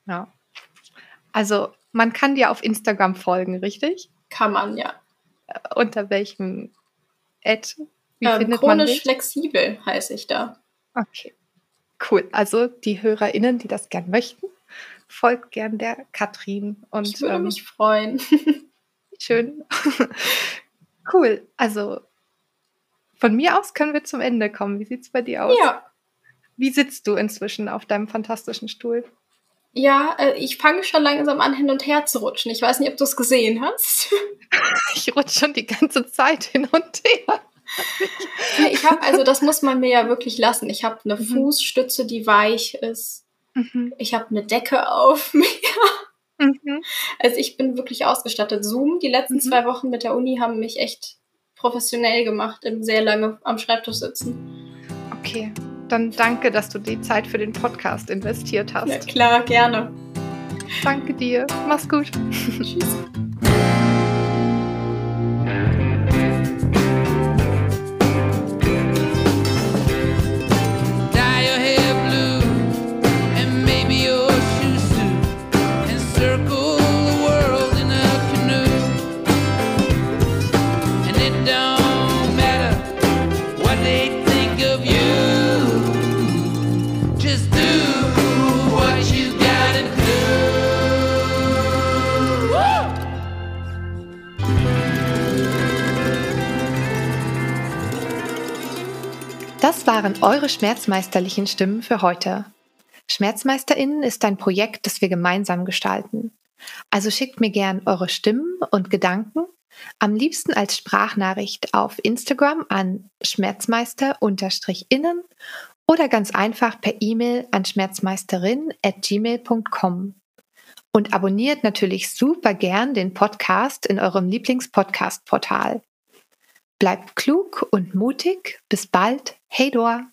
ja. Also, man kann dir auf Instagram folgen, richtig? Kann man, ja. Äh, unter welchem Ad? Wie ähm, findet chronisch man dich? flexibel heiße ich da. Okay. Cool. Also, die HörerInnen, die das gern möchten, folgt gern der Katrin. Und, ich würde ähm, mich freuen. [LAUGHS] Schön. [LAUGHS] cool. Also von mir aus können wir zum Ende kommen. Wie sieht es bei dir aus? Ja. Wie sitzt du inzwischen auf deinem fantastischen Stuhl? Ja, äh, ich fange schon langsam an, hin und her zu rutschen. Ich weiß nicht, ob du es gesehen hast. [LAUGHS] ich rutsche schon die ganze Zeit hin und her. ich habe, also das muss man mir ja wirklich lassen. Ich habe eine mhm. Fußstütze, die weich ist. Mhm. Ich habe eine Decke auf [LAUGHS] mir. Mhm. Also ich bin wirklich ausgestattet. Zoom, die letzten mhm. zwei Wochen mit der Uni haben mich echt professionell gemacht, im sehr lange am Schreibtisch sitzen. Okay, dann danke, dass du die Zeit für den Podcast investiert hast. Ja, klar, gerne. Danke dir. Mach's gut. Tschüss. Das waren eure schmerzmeisterlichen Stimmen für heute. Schmerzmeisterinnen ist ein Projekt, das wir gemeinsam gestalten. Also schickt mir gern eure Stimmen und Gedanken, am liebsten als Sprachnachricht auf Instagram an schmerzmeister-innen oder ganz einfach per E-Mail an schmerzmeisterin@gmail.com. Und abonniert natürlich super gern den Podcast in eurem Lieblingspodcast-Portal. Bleibt klug und mutig. Bis bald. Hey Dor.